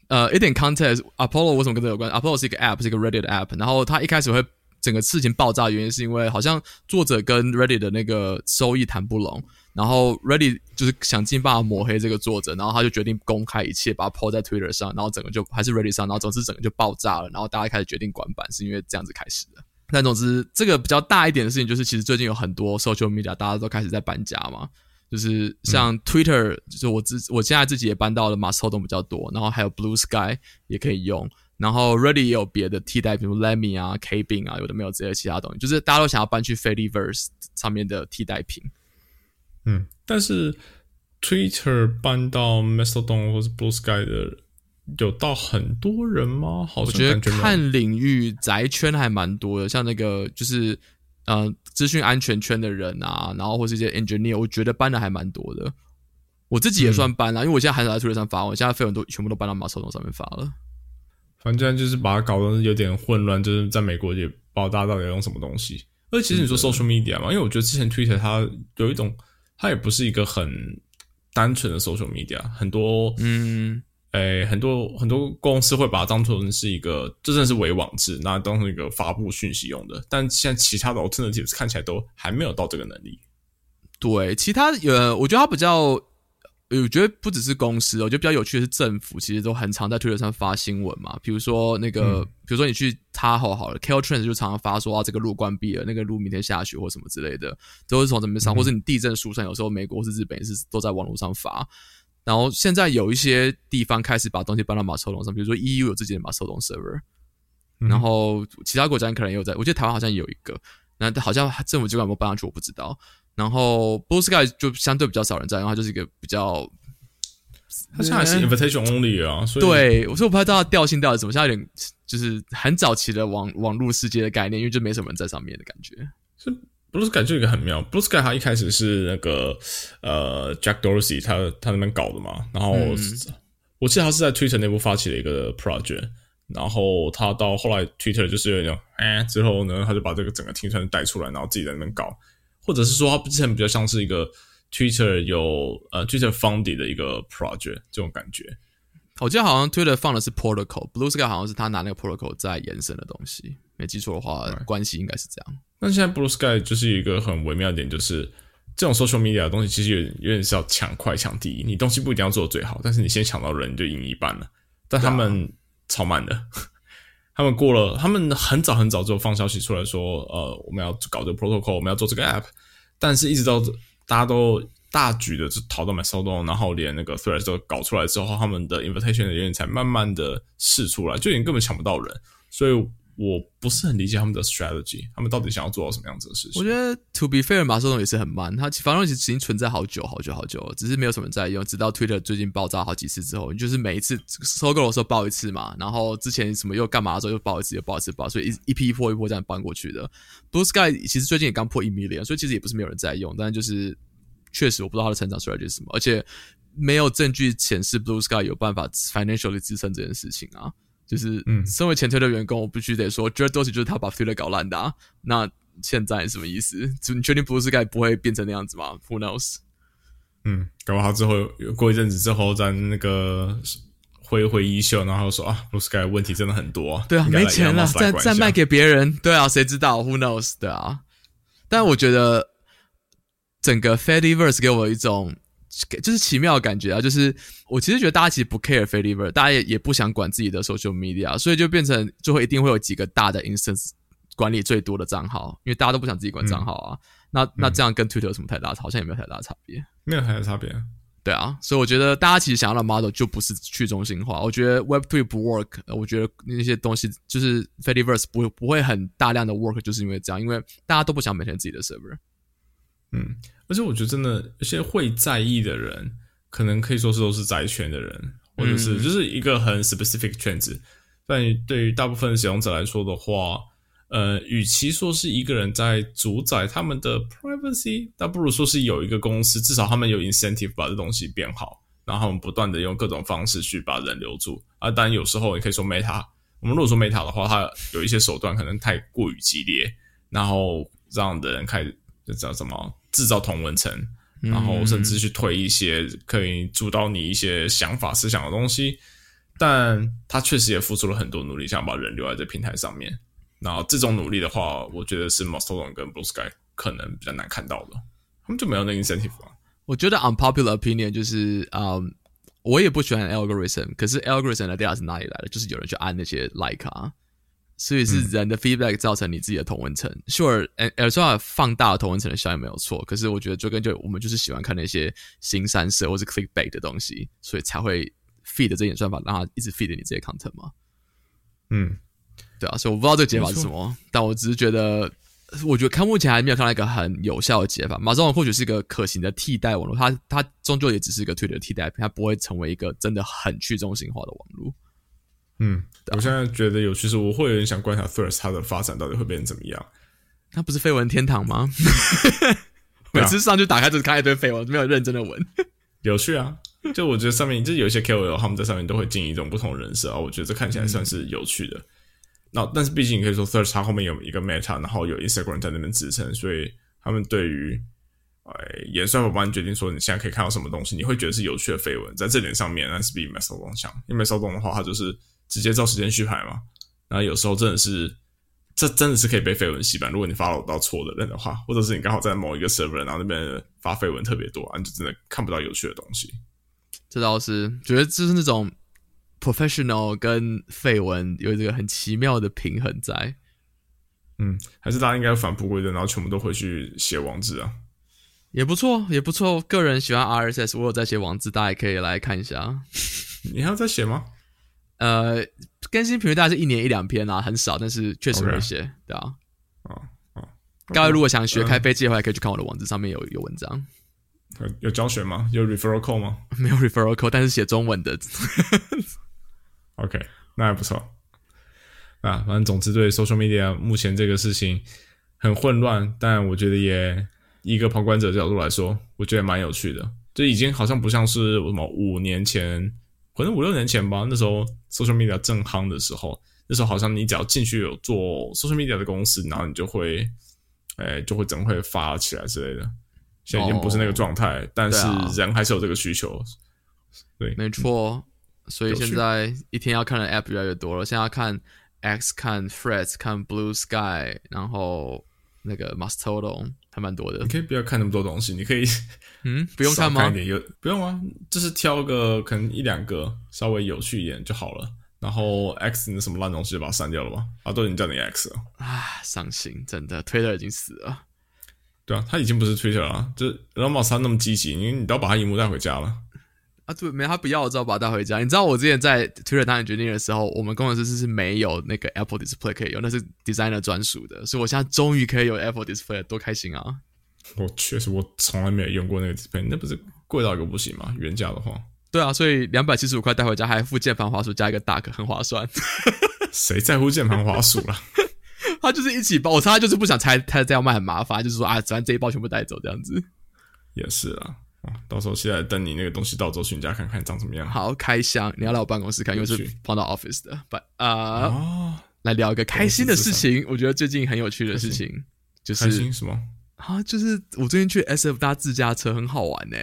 呃，一点 context，Apollo 为什么跟这有关？Apollo 是一个 app，是一个 Reddit 的 app，然后它一开始会整个事情爆炸，原因是因为好像作者跟 Reddit 的那个收益谈不拢，然后 Reddit 就是想尽办法抹黑这个作者，然后他就决定公开一切，把它 po 在 Twitter 上，然后整个就还是 Reddit 上，然后总之整个就爆炸了，然后大家开始决定管版，是因为这样子开始的。但总之，这个比较大一点的事情就是，其实最近有很多 social media 大家都开始在搬家嘛，就是像 Twitter，、就是我自我现在自己也搬到了 Mastodon 比较多，然后还有 Blue Sky 也可以用，然后 Reddit 也有别的替代，比如 Lemmy 啊、Kbin 啊，有的没有这些其他东西，就是大家都想要搬去 Fediverse 上面的替代品。嗯，但是 Twitter 搬到 Mastodon 或是 Blue Sky 的有到很多人吗？好像我觉看领域宅圈还蛮多的，像那个就是呃资讯安全圈的人啊，然后或是一些 engineer，我觉得搬的还蛮多的。我自己也算搬了、因为我现在很少在 Twitter 上发，我现在绯闻都全部都搬到马手动上面发了。反正就是把它搞得有点混乱，就是在美国也不知道大家到底要用什么东西。而其实你说 social media 嘛，因为我觉得之前 Twitter 它有一种，它也不是一个很单纯的 social media，很多嗯，诶、很多很多公司会把它当成是一个，这真的是伪网志，那当成一个发布讯息用的。但现在其他的 alternatives 看起来都还没有到这个能力。对，其他呃，我觉得它比较我觉得不只是公司，我觉得比较有趣的是政府其实都很常在推特上发新闻嘛。比如说那个，比如说你去他好好了，Caltrans 就常常发说啊，这个路关闭了，那个路明天下雪或什么之类的，都是从这边上，或是你地震疏散，有时候美国是日本也是都在网络上发。然后现在有一些地方开始把东西搬到马车龙上，比如说 EU 有自己的马车龙 server，然后其他国家可能也有在，我记得台湾好像有一个，那好像政府机关有没有搬上去我不知道。然后 Blue Sky 就相对比较少人在，然后就是一个比较，它现在是 Invitation Only 啊，所以对我说我不知道它调性到底怎么，现在有点就是很早期的网网络世界的概念，因为就没什么人在上面的感觉。是 Blue Sky 就一个很妙，Blue Sky 它一开始是那个呃 Jack Dorsey 他他那边搞的嘛，然后我记得他是在 Twitter 内部发起了一个 project，然后他到后来 Twitter 就是有一种哎之后呢，他就把这个整个听传带出来，然后自己在那边搞。或者是说，它之前比较像是一个 Twitter 有呃 Twitter founded 的一个 project 这种感觉。我记得好像 Twitter 放的是 protocol，Blue Sky 好像是他拿那个 protocol 在延伸的东西。没记错的话，关系应该是这样。那现在 Blue Sky 就是一个很微妙的点，就是这种 social media 的东西其实有点有点是要抢快抢第一。你东西不一定要做的最好，但是你先抢到人，你就赢一半了。但他们超慢的。他们过了，他们很早很早就放消息出来说，呃，我们要搞这个 protocol，我们要做这个 app，但是一直到大家都大举的就逃到 m y s o d o 然后连那个 threads 都搞出来之后，他们的 invitation 的人才慢慢的试出来，就已经根本抢不到人，所以。我不是很理解他们的 strategy，他们到底想要做到什么样子的事情？我觉得 to be fair，马斯龙也是很慢，他反正已经存在好久好久好久，只是没有什么在用。直到 Twitter 最近爆炸好几次之后，就是每一次收购的时候爆一次嘛，然后之前什么又干嘛的时候又爆一次又爆一次爆，所以一一批一波一波这样搬过去的。Blue Sky 其实最近也刚破一 million，所以其实也不是没有人在用，但就是确实我不知道它的成长 strategy 是什么，而且没有证据显示 Blue Sky 有办法 financially 支撑这件事情啊。就是，嗯，身为前推的员工，我必须得说 j a r d Dorsey 就是他把 Twitter 搞烂的。那现在什么意思？就你确定 Blue Sky 不会变成那样子吗？Who knows？嗯，搞不好之后过一阵子之后，在那个挥挥衣袖，然后说啊，Blue Sky 问题真的很多。对啊，没钱了，再再卖给别人。对啊，谁知道？Who knows？对啊。但我觉得整个 Fediverse 给我一种。就是奇妙的感觉啊！就是我其实觉得大家其实不 care f a d i v e r 大家也也不想管自己的 social media，所以就变成就会一定会有几个大的 instance 管理最多的账号，因为大家都不想自己管账号啊。那那这样跟 Twitter 有什么太大？好像也没有太大差别，没有太大差别。对啊，所以我觉得大家其实想要的 model 就不是去中心化。我觉得 Web Three 不 work，我觉得那些东西就是 f a d i v e r s e 不不会很大量的 work，就是因为这样，因为大家都不想每天自己的 server。嗯。而且我觉得真的有些会在意的人，可能可以说是都是宅圈的人，或者是就是一个很 specific 圈子。但对于大部分使用者来说的话，呃，与其说是一个人在主宰他们的 privacy，倒不如说是有一个公司，至少他们有 incentive 把这东西变好，然后他们不断的用各种方式去把人留住。啊，当然有时候你可以说 Meta，我们如果说 Meta 的话，它有一些手段可能太过于激烈，然后让的人开始就叫什么？制造同文层，然后甚至去推一些可以主导你一些想法、思想的东西，但他确实也付出了很多努力，想把人留在这平台上面。然后这种努力的话，我觉得是 Mastodon 跟 Blue Sky 可能比较难看到的，他们就没有那个 incentive。我觉得 unpopular opinion 就是，嗯，我也不喜欢 algorithm，可是 algorithm 的 data 是哪里来的？就是有人去按那些 like 啊。所以是人的 feedback 造成你自己的同文层，sure，有时候放大了同文层的效应没有错，可是我觉得就跟就我们就是喜欢看那些新三色或是 clickbait 的东西，所以才会 feed 这演算法让它一直 feed 你这些 content 嘛。嗯，对啊，所以我不知道这个解法是什么，但我只是觉得，我觉得看目前还没有看到一个很有效的解法。马斯龙或许是一个可行的替代网络，它它终究也只是一个推的替代品，它不会成为一个真的很去中心化的网络。嗯，我现在觉得有趣是，我会有点想观察 Threads 它的发展到底会变成怎么样。它不是绯闻天堂吗？每次上去打开就看一堆绯闻，没有认真的闻。有趣啊！就我觉得上面就有一些 KOL 他们在上面都会进一种不同人设啊，我觉得这看起来算是有趣的。那但是毕竟你可以说 Threads 它后面有一个 Meta，然后有 Instagram 在那边支撑，所以他们对于哎演算法帮你决定说你现在可以看到什么东西，你会觉得是有趣的绯闻，在这点上面那是比 Mastodon 强。因为 Mastodon 的话，它就是。直接照时间序排嘛？然后有时候真的是，这真的是可以被绯闻洗版。如果你发到错的人的话，或者是你刚好在某一个 server，然后那边发绯闻特别多，你就真的看不到有趣的东西。这倒是觉得就是那种 professional 跟绯闻有这个很奇妙的平衡在。嗯，还是大家应该返璞归真，然后全部都回去写网志啊，也不错，也不错。个人喜欢 RSS，我有在写网志，大家也可以来看一下。你还要再写吗？呃，更新频率大概是一年一两篇啊，很少，但是确实会写，对啊。哦哦，各位如果想学开飞机的话，可以去看我的网址，上面有有文章。有有教学吗？有 referral code 吗？没有 referral code，但是写中文的。OK，那还不错。啊，反正总之对 social media 目前这个事情很混乱，但我觉得也一个旁观者角度来说，我觉得蛮有趣的。就已经好像不像是什么五年前，可能五六年前吧，那时候 social media 正夯的时候，那时候好像你只要进去有做 social media 的公司，然后你就会，哎，就会整会发起来之类的。现在已经不是那个状态，但是人还是有这个需求。对，没错。所以现在一天要看的 app 越来越多了，现在要看。X 看 Freds 看 Blue Sky，然后那个 Mastodon 还蛮多的。你可以不要看那么多东西，你可以 嗯 不用看吗？有不用啊，就是挑个可能一两个稍微有趣一点就好了。然后 X 那什么烂东西就把它删掉了吧？啊，都已经叫你 X 了啊，伤心，真的，Twitter 已经死了。对啊，他已经不是 Twitter 了，就是 e l o 他那么积极，因为你都要把他荧幕带回家了。啊，对，没他不要，我只好把它带回家。你知道我之前在 Twitter 当决定的时候，我们工程师是是没有那个 Apple Display 可以用，那是 designer 专属的，所以我现在终于可以有 Apple Display，多开心啊！我确实，我从来没有用过那个 Display，那不是贵到一个不行吗？原价的话，对啊，所以两百七十五块带回家，还附键盘、滑鼠加一个 Dock，很划算。谁在乎键盘、滑鼠了？他就是一起包，我猜他就是不想拆，他这样卖很麻烦，就是说啊，反正这一包全部带走这样子。也是啊。啊，到时候现在等你那个东西到之后去你家看看长什么样。好，开箱，你要来我办公室看，因为是放到 office 的。不啊，来聊一个开心的事情。我觉得最近很有趣的事情就是开心什么啊？就是我最近去 SF 搭自驾车，很好玩呢。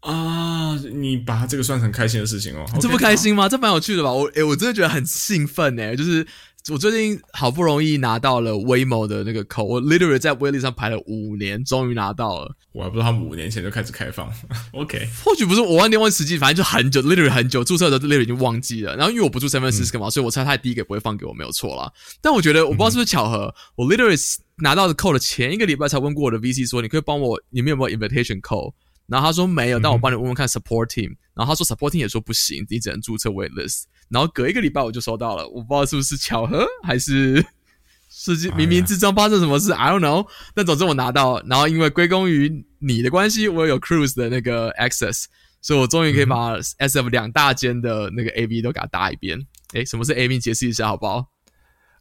啊，你把它这个算成开心的事情哦？这不开心吗？这蛮有趣的吧？我诶，我真的觉得很兴奋呢，就是。我最近好不容易拿到了 Waymo 的那个扣，我 literally 在威力上排了五年，终于拿到了。我还不知道他们五年前就开始开放。OK，或许不是我忘记问实际，反正就很久，literally 很久，注册的 literally 已经忘记了。然后因为我不住 San Francisco 嘛，所以我猜他第一个不会放给我，没有错啦。但我觉得我不知道是不是巧合，我 literally 拿到的扣的前一个礼拜才问过我的 VC 说，你可以帮我，你们有没有 invitation 扣？然后他说没有，但我帮你问问看 support team。然后他说 support team 也说不行，你只能注册 waitlist。然后隔一个礼拜我就收到了，我不知道是不是巧合还是 是冥冥之中发生什么事，I don't know。但总之我拿到，然后因为归功于你的关系，我有 cruise 的那个 access，所以我终于可以把 SF 两大间的那个 AV 都给它搭一遍。诶，什么是 AV？解释一下好不好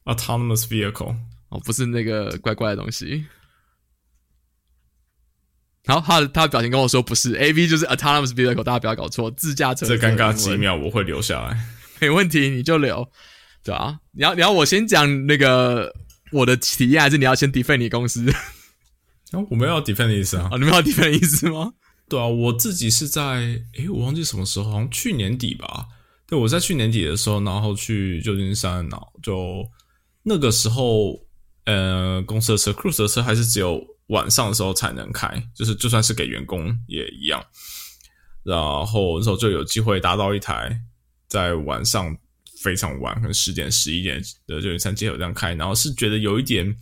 ？Autonomous vehicle 哦，不是那个怪怪的东西。然后他的他的表情跟我说不是 AV 就是 autonomous vehicle，大家不要搞错，自驾车。这尴尬几秒我会留下来。没问题，你就留，对啊。你要你要我先讲那个我的体验，还是你要先 defend 你公司？啊，我们要 defend 的意思啊？啊，你们要 defend 的意思吗？对啊，我自己是在诶，我忘记什么时候，好像去年底吧。对，我在去年底的时候，然后去旧金山，然后就那个时候，呃，公司的车，cruise 的车还是只有晚上的时候才能开，就是就算是给员工也一样。然后那时候就有机会搭到一台。在晚上非常晚，可能十点、十一点的旧金山街头这样开，然后是觉得有一点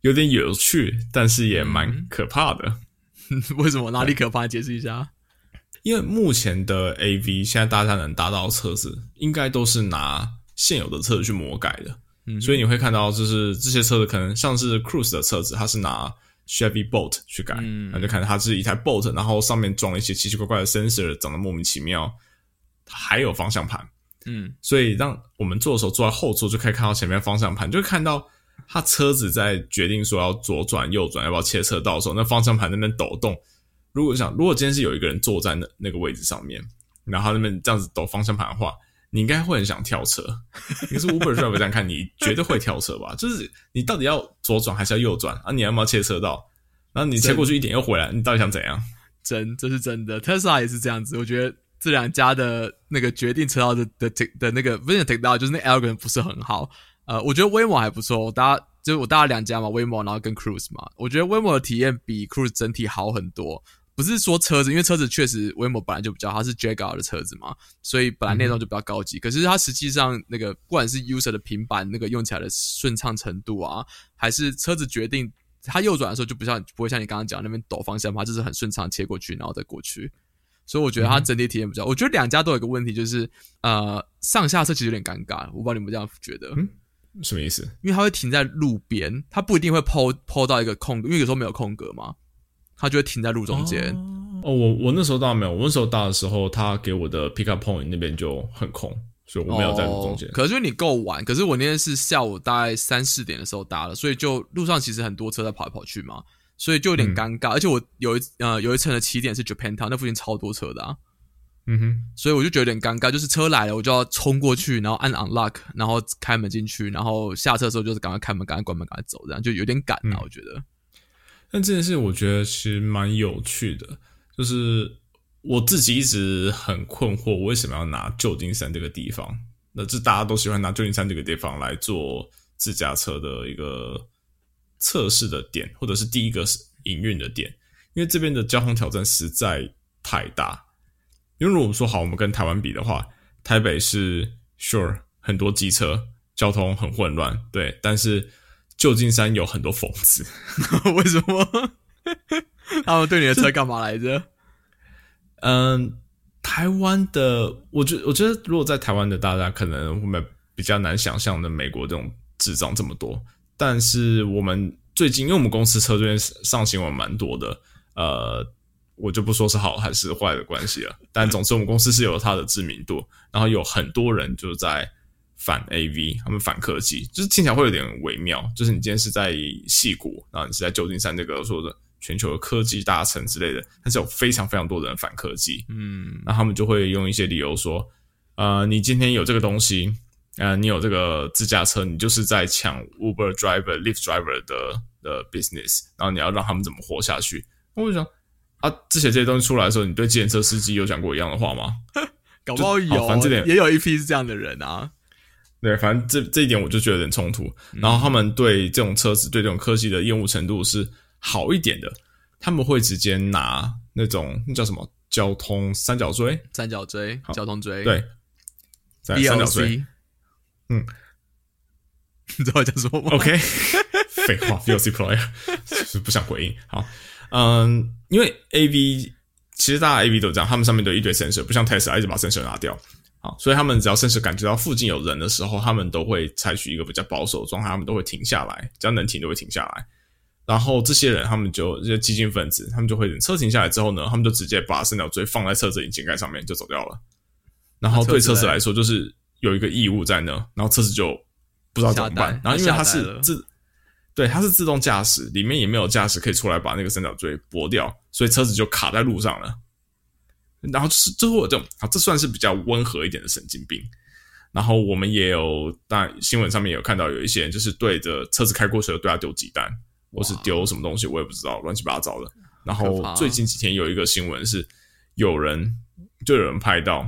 有点有趣，但是也蛮可怕的。为什么？哪里可怕？解释一下。因为目前的 A V 现在大家能搭到车子，应该都是拿现有的车子去魔改的，所以你会看到，就是这些车子可能像是 Cruise 的车子，它是拿 Chevy Bolt 去改，那就看它是一台 Bolt，然后上面装了一些奇奇怪怪的 sensor，长得莫名其妙。还有方向盘，嗯，所以让我们坐的时候坐在后座就可以看到前面方向盘，就会看到他车子在决定说要左转右转要不要切车道的时候，那方向盘那边抖动。如果想，如果今天是有一个人坐在那那个位置上面，然后那边这样子抖方向盘的话，你应该会很想跳车。你是 Uber driver 这样看，你绝对会跳车吧？就是你到底要左转还是要右转啊？你要不要切车道？然后你切过去一点又回来，你到底想怎样？真，这是真的。特斯拉也是这样子，我觉得。这两家的那个决定车道的的的那个不是 take 到，就是那 algorithm 不是很好。呃，我觉得威猛还不错。我搭就是我搭了两家嘛威猛然后跟 Cruise 嘛，我觉得威猛的体验比 Cruise 整体好很多。不是说车子，因为车子确实威猛本来就比较，它是 Jaguar 的车子嘛，所以本来内装就比较高级。可是它实际上那个不管是 user 的平板那个用起来的顺畅程度啊，还是车子决定它右转的时候就不像不会像你刚刚讲那边抖方向盘，就是很顺畅切过去，然后再过去。所以我觉得它整体体验比较，我觉得两家都有一个问题，就是呃上下车其实有点尴尬，我不知道你们这样觉得。什么意思？因为它会停在路边，它不一定会抛抛到一个空格，因为有时候没有空格嘛，它就会停在路中间。哦，我我那时候倒没有，我那时候搭的时候，他给我的 pick up point 那边就很空，所以我没有在路中间。可是因为你够晚，可是我那天是下午大概三四点的时候搭的，所以就路上其实很多车在跑来跑去嘛，所以就有点尴尬。而且我有一呃有一层的起点是 Japan Town，那附近超多车的啊。嗯哼，所以我就觉得有点尴尬，就是车来了，我就要冲过去，然后按 unlock，然后开门进去，然后下车的时候就是赶快开门，赶快关门，赶快走，这样就有点赶啊。我觉得，但这件事我觉得其实蛮有趣的，就是我自己一直很困惑，我为什么要拿旧金山这个地方？那这大家都喜欢拿旧金山这个地方来做自驾车的一个测试的点，或者是第一个营运的点，因为这边的交通挑战实在太大。因为如果说好，我们跟台湾比的话，台北是 sure 很多机车，交通很混乱，对。但是旧金山有很多疯子，为什么？他们对你的车干嘛来着？嗯，台湾的，我觉我觉得如果在台湾的大家可能会比较难想象的，美国这种智障这么多。但是我们最近，因为我们公司车最近上新闻蛮多的，呃。我就不说是好还是坏的关系了，但总之我们公司是有它的知名度，然后有很多人就在反 AV，他们反科技，就是听起来会有点微妙。就是你今天是在戏谷，然后你是在旧金山这个说的全球的科技大城之类的，但是有非常非常多的人反科技，嗯，那他们就会用一些理由说，呃，你今天有这个东西，呃，你有这个自驾车，你就是在抢 Uber driver、Lyft driver 的的 business，然后你要让他们怎么活下去？我就想。啊！之前这些东西出来的时候，你对计程车司机有讲过一样的话吗？搞不好有，反正这点也有一批是这样的人啊。对，反正这这一点我就觉得有点冲突。然后他们对这种车子、对这种科技的厌恶程度是好一点的，他们会直接拿那种那叫什么交通三角锥、三角锥、交通锥，对，三角锥。嗯，你知道叫什么吗？OK，废话，VOC player 是不想回应。好。嗯，因为 A V 其实大家 A V 都这样，他们上面都一堆 sensor，不像 Tesla 一直把 sensor 拿掉，好，所以他们只要 sensor 感觉到附近有人的时候，他们都会采取一个比较保守的状态，他们都会停下来，只要能停都会停下来。然后这些人，他们就这些激进分子，他们就会车停下来之后呢，他们就直接把三角锥放在车子引擎盖上面就走掉了。然后对车子来说，就是有一个异物在那，然后车子就不知道怎么办。然后因为它是自对，它是自动驾驶，里面也没有驾驶可以出来把那个三角锥拨掉，所以车子就卡在路上了。然后就是最后这种，啊，这算是比较温和一点的神经病。然后我们也有，但新闻上面有看到有一些人就是对着车子开过去，对他丢鸡蛋，或是丢什么东西，我也不知道，乱七八糟的。然后最近几天有一个新闻是，有人就有人拍到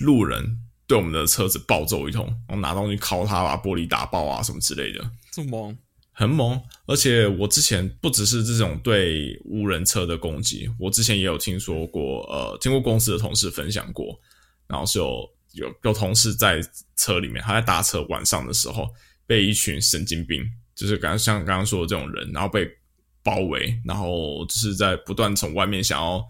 路人对我们的车子暴揍一通，然后拿东西敲它，把玻璃打爆啊什么之类的。这么猛，很猛，而且我之前不只是这种对无人车的攻击，我之前也有听说过，呃，听过公司的同事分享过，然后是有有有同事在车里面，他在搭车晚上的时候，被一群神经病，就是刚刚像刚刚说的这种人，然后被包围，然后就是在不断从外面想要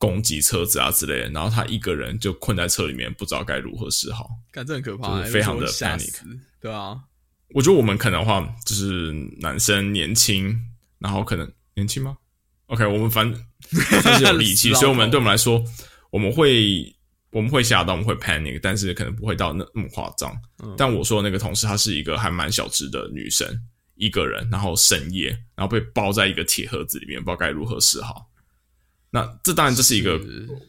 攻击车子啊之类的，然后他一个人就困在车里面，不知道该如何是好，感觉很可怕，非常的 panic，对啊。我觉得我们可能的话，就是男生年轻，然后可能年轻吗？OK，我们反正是有力气，所以我们对我们来说，我们会我们会吓到，我们会 panic，但是可能不会到那那么夸张。但我说的那个同事，她是一个还蛮小只的女生，一个人，然后深夜，然后被包在一个铁盒子里面，不知道该如何是好。那这当然这是一个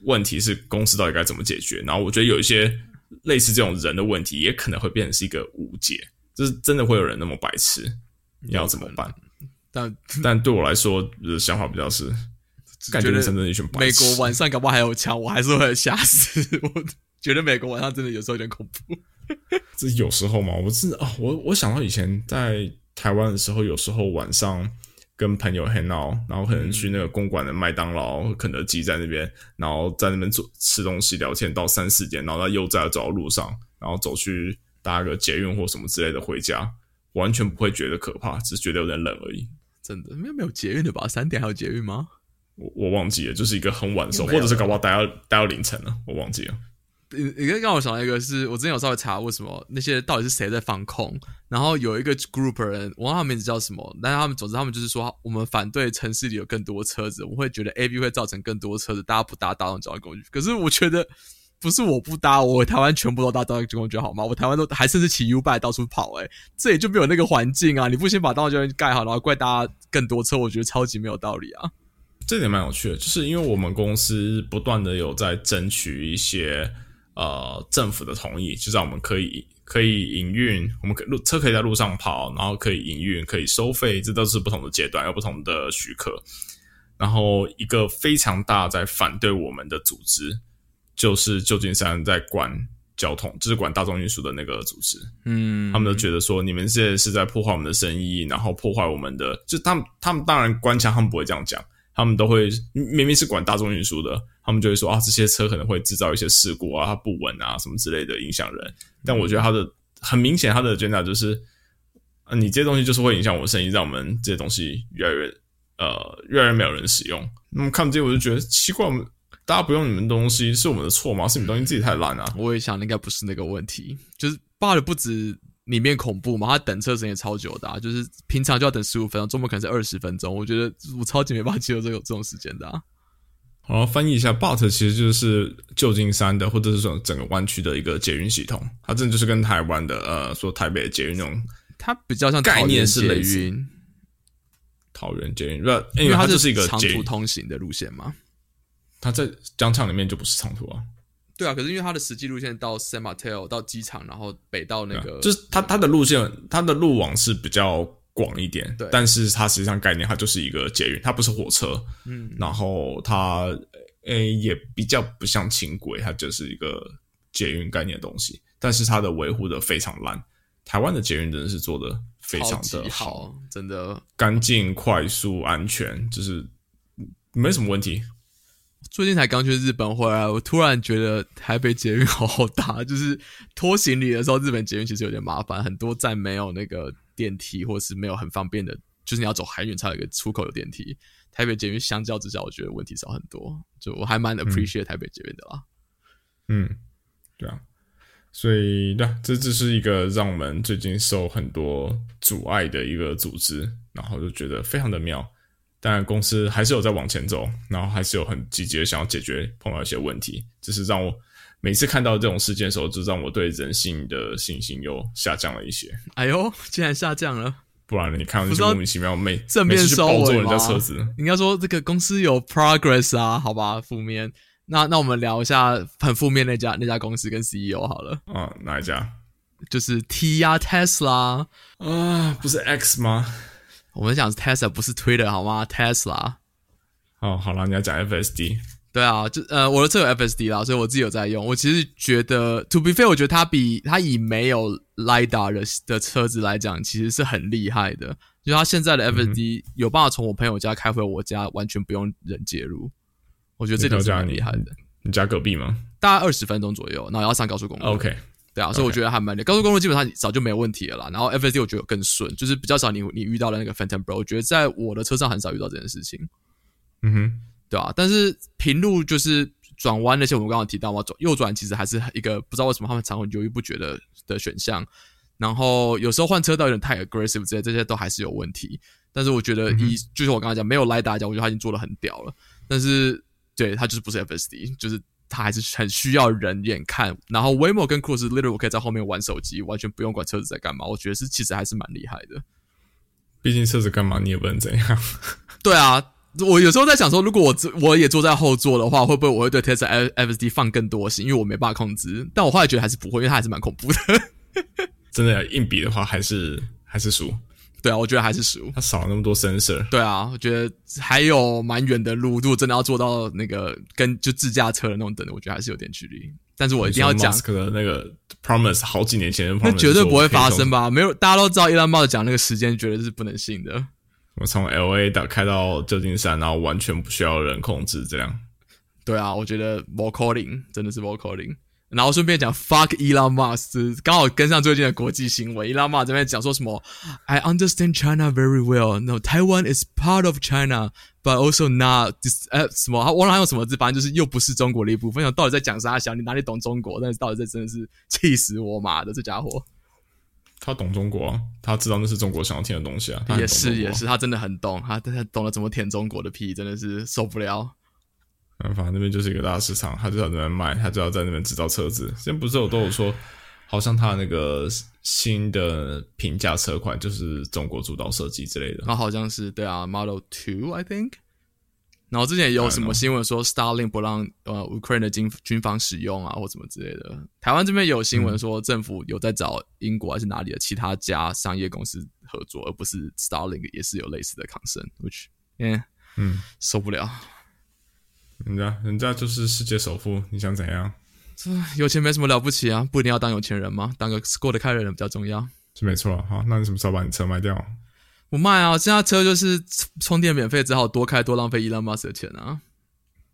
问题，是公司到底该怎么解决？然后我觉得有一些类似这种人的问题，也可能会变成是一个误解。就是真的会有人那么白痴，你要怎么办？但但对我来说，想法比较是感觉真的一群白痴。美国晚上搞不好还有枪，我还是会吓死。我觉得美国晚上真的有时候有点恐怖。这有时候嘛，我是啊，我我想到以前在台湾的时候，有时候晚上跟朋友 hang out，然后可能去那个公馆的麦当劳、肯德基在那边，然后在那边做吃东西、聊天到三四点，然后在又在走到路上，然后走去搭个捷运或什么之类的回家，完全不会觉得可怕，只是觉得有点冷而已。真的没有没有捷运的吧？三点还有捷运吗？我我忘记了，就是一个很晚的时候，或者是搞不好待到待到凌晨了，我忘记了。你你刚让我想到一个是，我之前有稍微查为什么那些到底是谁在放空，然后有一个 group 人，我忘了他名字叫什么，但是他们总之他们就是说，我们反对城市里有更多车子，我会觉得 A B 会造成更多车子，大家不搭大众交通工具。可是我觉得不是我不搭，我台湾全部都搭大众交通工具好吗？我台湾都还甚至骑 U bike 到处跑、欸，这里就没有那个环境啊！你不先把大众交通工具盖好，然后怪大家更多车，我觉得超级没有道理啊！这点蛮有趣的，就是因为我们公司不断的有在争取一些呃政府的同意，就让我们可以可以营运，我们可路车可以在路上跑，然后可以营运，可以收费，这都是不同的阶段，有不同的许可。然后一个非常大在反对我们的组织，就是旧金山在管交通，就是管大众运输的那个组织。嗯他们都觉得说你们现在是在破坏我们的生意，然后破坏我们的，就他们他们当然官腔，他们不会这样讲，他们都会明明是管大众运输的，他们就会说啊这些车可能会制造一些事故啊，它不稳啊什么之类的影响人。但我觉得他的很明显，他的 agenda 就是，啊你这些东西就是会影响我们生意，让我们这些东西越来越呃越来越没有人使用。那么看这些我就觉得奇怪，我们大家不用你们东西是我们的错吗？是你们东西自己太烂啊？我也想应该不是那个问题，就是罢了不止里面恐怖嘛，他等车时间也超久的、啊，就是平常就要等十五分钟，周末可能是二十分钟，我觉得我超级没办法接受这个这种时间的、啊。好，翻译一下，BOT 其实就是旧金山的，或者是说整个湾区的一个捷运系统。它真的就是跟台湾的呃，说台北的捷运那种它比较像概念是桃园类似捷运，桃园捷运，不，因因为它为它就是一个长途，通行的路线嘛。它在江场里面就不是长途啊，对啊，可是因为它的实际路线到 San Mateo 到机场，然后北到那个，啊就是它它的路线，它的路网是比较广一点，对但是它实际上概念它就是一个捷运，它不是火车，嗯，然后它诶也比较不像轻轨，它就是一个捷运概念的东西，但是它的维护的非常烂。台湾的捷运真的是做的非常的好，真的。干净、快速、安全，就是没什么问题。最近才刚去日本回来，我突然觉得台北捷运好好搭，就是拖行李的时候，日本捷运其实有点麻烦，很多站没有那个电梯，或是没有很方便的，就是你要走很远才有一个出口的电梯。台北捷运相较之下，我觉得问题少很多，就我还蛮 appreciate 台北捷运的啦。嗯，对啊，所以对啊，这只是一个让我们最近受很多阻碍的一个组织，然后就觉得非常的妙。当然，公司还是有在往前走，然后还是有很积极的想要解决碰到一些问题，只是让我每次看到这种事件的时候，就让我对人性的信心又下降了一些。哎呦，竟然下降了！不然你看到那些莫名其妙每正面去收尾人家吗车子，应该说这个公司有 progress 啊，好吧，负面。那那我们聊一下很负面那家那家公司跟 CEO 好了，啊、哪一家就是 T 呀 Tesla。啊？不是 X 吗？我们讲是 Tesla 不是 Twitter 好吗？Tesla。哦，好了，你要讲 FSD，对啊，就呃，我的车有 FSD 啦，所以我自己有在用。我其实觉得，to be fair，我觉得它比它以没有 lidar 的的车子来讲，其实是很厉害的。就它现在的 FSD、有办法从我朋友家开回我家，完全不用人介入。我觉得这点是很厉害的，你家隔壁吗大概二十分钟左右，然后要上高速公路。？OK，对啊，所以我觉得还蛮的。高速公路基本上早就没有问题了啦。然后 FSD 我觉得更顺，就是比较少你你遇到的那个 Phantom Bro，我觉得在我的车上很少遇到这件事情。嗯哼，对啊，但是平路就是转弯那些，我们刚刚提到嘛，转右转其实还是一个不知道为什么他们常会犹豫不决的的选项。然后有时候换车道有点太 aggressive 之类，这些都还是有问题。但是我觉得以、就是我刚才讲没有来打讲，我觉得他已经做的很屌了。但是对他就是不是 FSD，就是他还是很需要人眼看。然后 Waymo 跟 Cruise literally 我可以在后面玩手机，完全不用管车子在干嘛。我觉得是其实还是蛮厉害的。毕竟车子干嘛你也不能怎样。对啊，我有时候在想说，如果我我也坐在后座的话，会不会我会对 Tesla FSD 放更多心？因为我没办法控制。但我后来觉得还是不会，因为它还是蛮恐怖的。真的硬比的话，还是还是输。对啊，我觉得还是输。他少了那么多 sensor，对啊，我觉得还有蛮远的路，如果真的要做到那个跟就自驾车的那种等的，我觉得还是有点距离。但是我一定要讲，Musk 的那个 promise 好几年前的 promise，那绝对不会发生吧？吧？没有，大家都知道 Elon Musk 讲那个时间绝对是不能信的。我从 L A 打开到旧金山，然后完全不需要人控制，这样。对啊，我觉得 more calling 真的是 more calling。然后顺便讲 fuck Elon Musk，刚好跟上最近的国际新闻。Elon Musk 这边讲说什么？I understand China very well. No, Taiwan is part of China, but also not this 呃什么？他忘了他用什么字，反正就是又不是中国的一部分。想到底在讲啥？小你哪里懂中国？但是到底这真的是气死我妈的这家伙！他懂中国啊，他知道那是中国想要听的东西啊。也是也是，他真的很懂，他他懂得怎么舔中国的屁，真的是受不了。反正那边就是一个大市场，他就在那边卖，他就要在那边制造车子。之前不是有都有说，好像他那个新的平价车款就是中国主导设计之类的。啊，好像是对啊，Model Two I think。然后之前也有什么新闻说，Starlink 不让呃 Ukraine 的军军方使用啊，或什么之类的。台湾这边有新闻说，政府有在找英国还是哪里的其他家商业公司合作，而不是 Starlink 也是有类似的抗生，which 嗯嗯受不了。人家人家就是世界首富，你想怎样？这有钱没什么了不起啊，不一定要当有钱人吗？当个过得开的人比较重要。是没错，好，那你什么时候把你车卖掉？不卖啊，现在车就是充电免费，只好多开多浪费伊朗马斯的钱啊。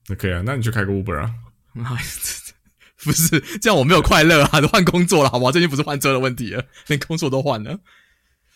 那可以啊，那你去开个 Uber 啊？不是这样，我没有快乐啊，都换工作了，好不好？最近不是换车的问题了，连工作都换了。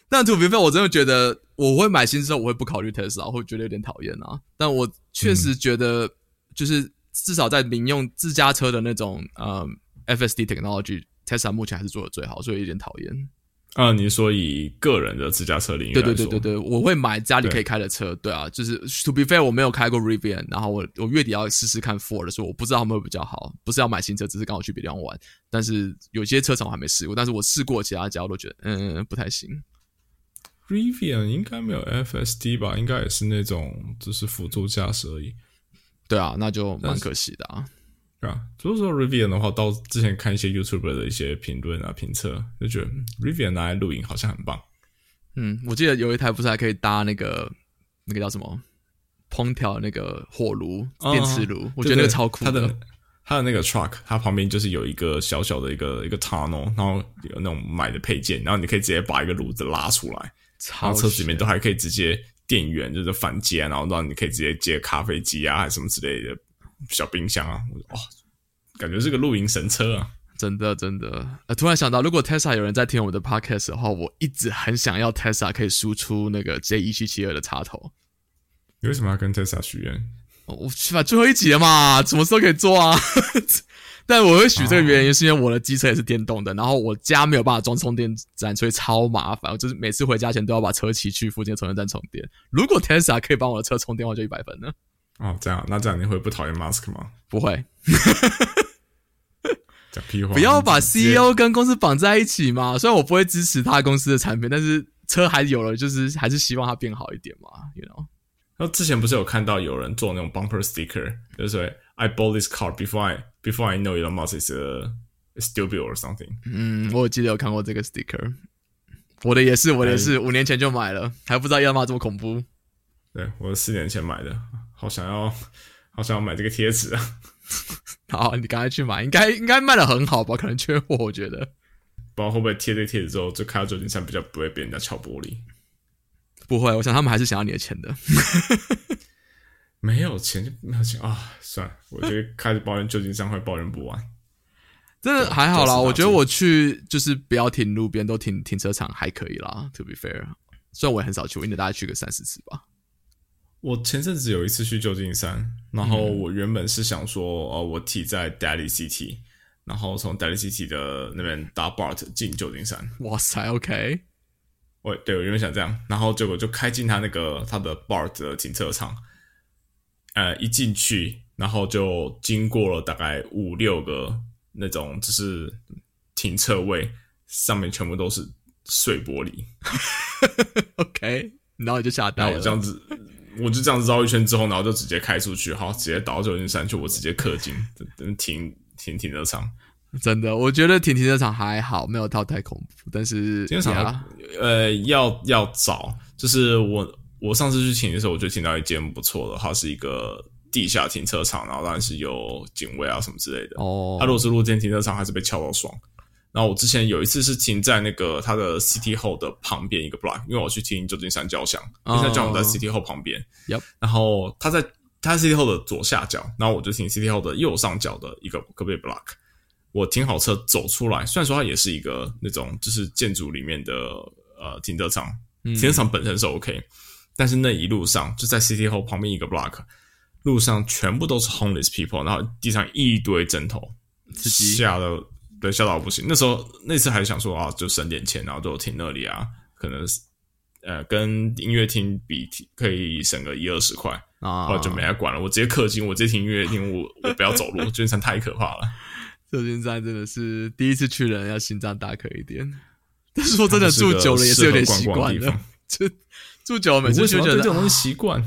但土比费，我真的觉得我会买新车，我会不考虑 Tesla，会觉得有点讨厌啊。但我确实觉得。就是至少在民用自家车的那种呃 FSD technology，Tesla 目前还是做的最好，所以有点讨厌。啊，你说以个人的自家车领域对对对对对，我会买家里可以开的车，对啊，就是 To be fair，我没有开过 Rivian，然后我我月底要试试看 Ford 的时候，我不知道他们会比较好，不是要买新车，只是刚好去别地方玩。但是有些车厂我还没试过，但是我试过其他家，我都觉得嗯不太行。Rivian 应该没有 FSD 吧？应该也是那种只是辅助驾驶而已。对啊，那就蛮可惜的啊。对啊，如果说 Rivian 的话，到之前看一些 YouTuber 的一些评论啊、评测，就觉得 Rivian 拿来录影好像很棒。嗯，我记得有一台不是还可以搭那个那个叫什么烹调那个火炉、电磁炉，我觉得那个超酷。它的它的那个 truck，它旁边就是有一个小小的一个一个 tunnel，然后有那种买的配件，然后你可以直接把一个炉子拉出来，然后车子里面都还可以直接。电源就是反接，然后让你可以直接接咖啡机啊，还是什么之类的小冰箱啊。哇，感觉是个露营神车啊！真的，真的。呃，突然想到，如果 Tesla 有人在听我们的 Podcast 的话，我一直很想要 Tesla 可以输出那个 J 一七七二的插头。你为什么要跟 Tesla 许愿？我去吧，最后一集了嘛，什么时候可以做啊？但我会许这个原因，是因为我的机车也是电动的，然后我家没有办法装充电站，所以超麻烦。我就是每次回家前都要把车骑去附近的充电站充电。如果 Tesla 可以帮我的车充电，话就一百分了。哦，这样，那这样你会不讨厌 Mask 吗？不会。讲屁话！不要把 CEO 跟公司绑在一起嘛。虽然我不会支持他公司的产品，但是车还有了，就是还是希望它变好一点嘛。You know？然后之前不是有看到有人做那种 bumper sticker，就是 I bought this car before I before I know Elon Musk is a stupid or something。嗯，我记得有看过这个 sticker。我的也是，我的也是，五年前就买了，还不知道 Elon Musk 这么恐怖。对，我是四年前买的，好想要，好想要买这个贴纸啊！好，你赶快去买，应该应该卖的很好吧？可能缺货，我觉得。不知道会不会贴这个贴纸之后，就开到旧金山比较不会被人家敲玻璃。不会，我想他们还是想要你的钱的。没有钱就没有钱啊！算了，我觉得开始抱怨旧金山会抱怨不完。真的还好啦，我觉得我去就是不要停路边，都停停车场还可以啦。To be fair，虽然我也很少去，我应该大概去个三四次吧。我前阵子有一次去旧金山，然后我原本是想说，呃，我停在 Daly City，然后从 Daly City 的那边搭 BART 进旧金山。哇塞，OK。我对我原本想这样，然后结果就开进他那个他的 BART 的停车场，呃，一进去，然后就经过了大概五六个那种就是停车位，上面全部都是碎玻璃。OK，然后你就下单，我这样子，我就这样子绕一圈之后，然后就直接开出去，好，直接倒到旧金山去，我直接氪金，等停停停车场。真的，我觉得停停车场还好，没有到太恐怖。但是停车场，呃，要要找，就是我我上次去停的时候，我就停到一间不错的，它是一个地下停车场，然后当然是有警卫啊什么之类的。哦，它如果是露天停车场，还是被敲到爽。然后我之前有一次是停在那个它的 City Hall 的旁边一个 block，因为我去听旧金山交响，旧金山交响在 City Hall 旁边。Yep 然后它在它 City Hall 的左下角，然后我就停 City Hall 的右上角的一个隔壁 block。我停好车走出来，虽然说它也是一个那种就是建筑里面的呃停车场，嗯停车场本身是 OK，、但是那一路上就在 City Hall 旁边一个 block，路上全部都是 homeless people，然后地上一堆枕头，吓得对吓到我不行。那时候那次还想说啊，就省点钱，然后就停那里啊，可能是呃跟音乐厅比可以省个一二十块，啊，后来就没来管了。我直接氪金，我直接停音乐厅，我我不要走路，旧金山太可怕了。旧金山真的是第一次去的人要心脏大颗一点。但是说真的，住久了也是有点习惯了的地方。就住久了，每次就觉得这种东啊西习惯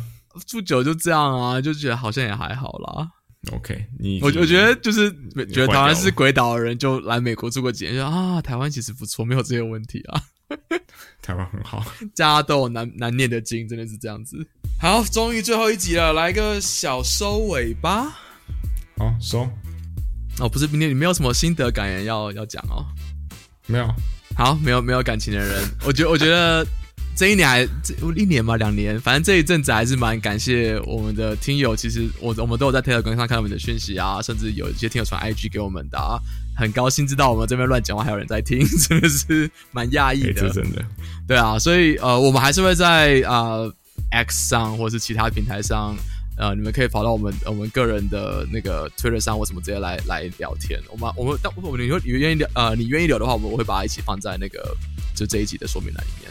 住久就这样啊，就觉得好像也还好啦。？OK，你我我觉得就是觉得台湾是鬼岛的人，就来美国住过几年，就啊，台湾其实不错，没有这些问题啊。台湾很好。家都有难难念的经，真的是这样子。好，终于最后一集了，来个小收尾吧。好收哦，不是，明天你没有什么心得感言要要讲哦。没有？好，没有没有感情的人，我觉得我觉得这一年还这一年嘛两年，反正这一阵子还是蛮感谢我们的听友。其实我我们都有在 Telegram 上看到我们的讯息啊，甚至有一些听友传 IG 给我们的、啊，很高兴知道我们这边乱讲话还有人在听，真的是蛮讶异、的。真的对啊，所以呃，我们还是会在呃 X 上或是其他平台上，呃，你们可以跑到我们我们个人的那个 Twitter 上或什么直接来来聊天。我们我们但我你你愿意聊呃你愿意聊的话，我们我会把它一起放在那个就这一集的说明栏里面。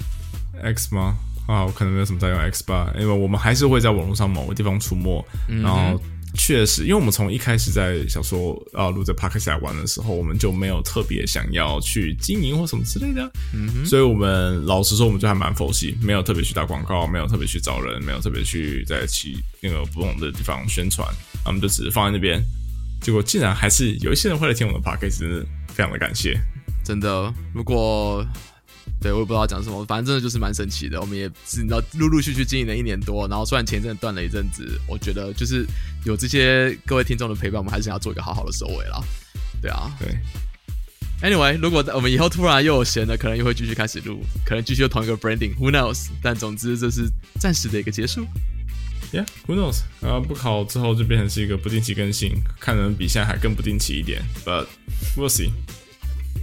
X 吗？啊，我可能没有什么在用 X 吧，因为我们还是会在网络上某个地方出没，嗯然后确实，因为我们从一开始在想说啊录这 podcast 来玩的时候，我们就没有特别想要去经营或什么之类的，嗯哼，所以我们老实说，我们就还蛮佛系，没有特别去打广告，没有特别去找人，没有特别去在其那个不同的地方宣传，我们就只是放在那边。结果竟然还是有一些人会来听我们的 podcast，真的非常的感谢。真的，如果对我也不知道讲什么，反正真的就是蛮神奇的。我们也是你知道陆陆续续经营了一年多，然后虽然前一阵断了一阵子，我觉得就是有这些各位听众的陪伴，我们还是想要做一个好好的收尾啦。对啊，对，Anyway，如果我们以后突然又有闲了，可能又会继续开始录，可能继续用同一个 branding，Who knows？但总之这是暂时的一个结束。Yeah，who knows？啊，不考之后就变成是一个不定期更新，看能比现在还更不定期一点。But we'll see。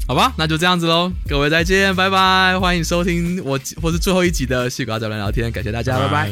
好吧，那就这样子喽，各位再见，拜拜！欢迎收听我或是最后一集的西瓜仔乱聊天，感谢大家，拜。拜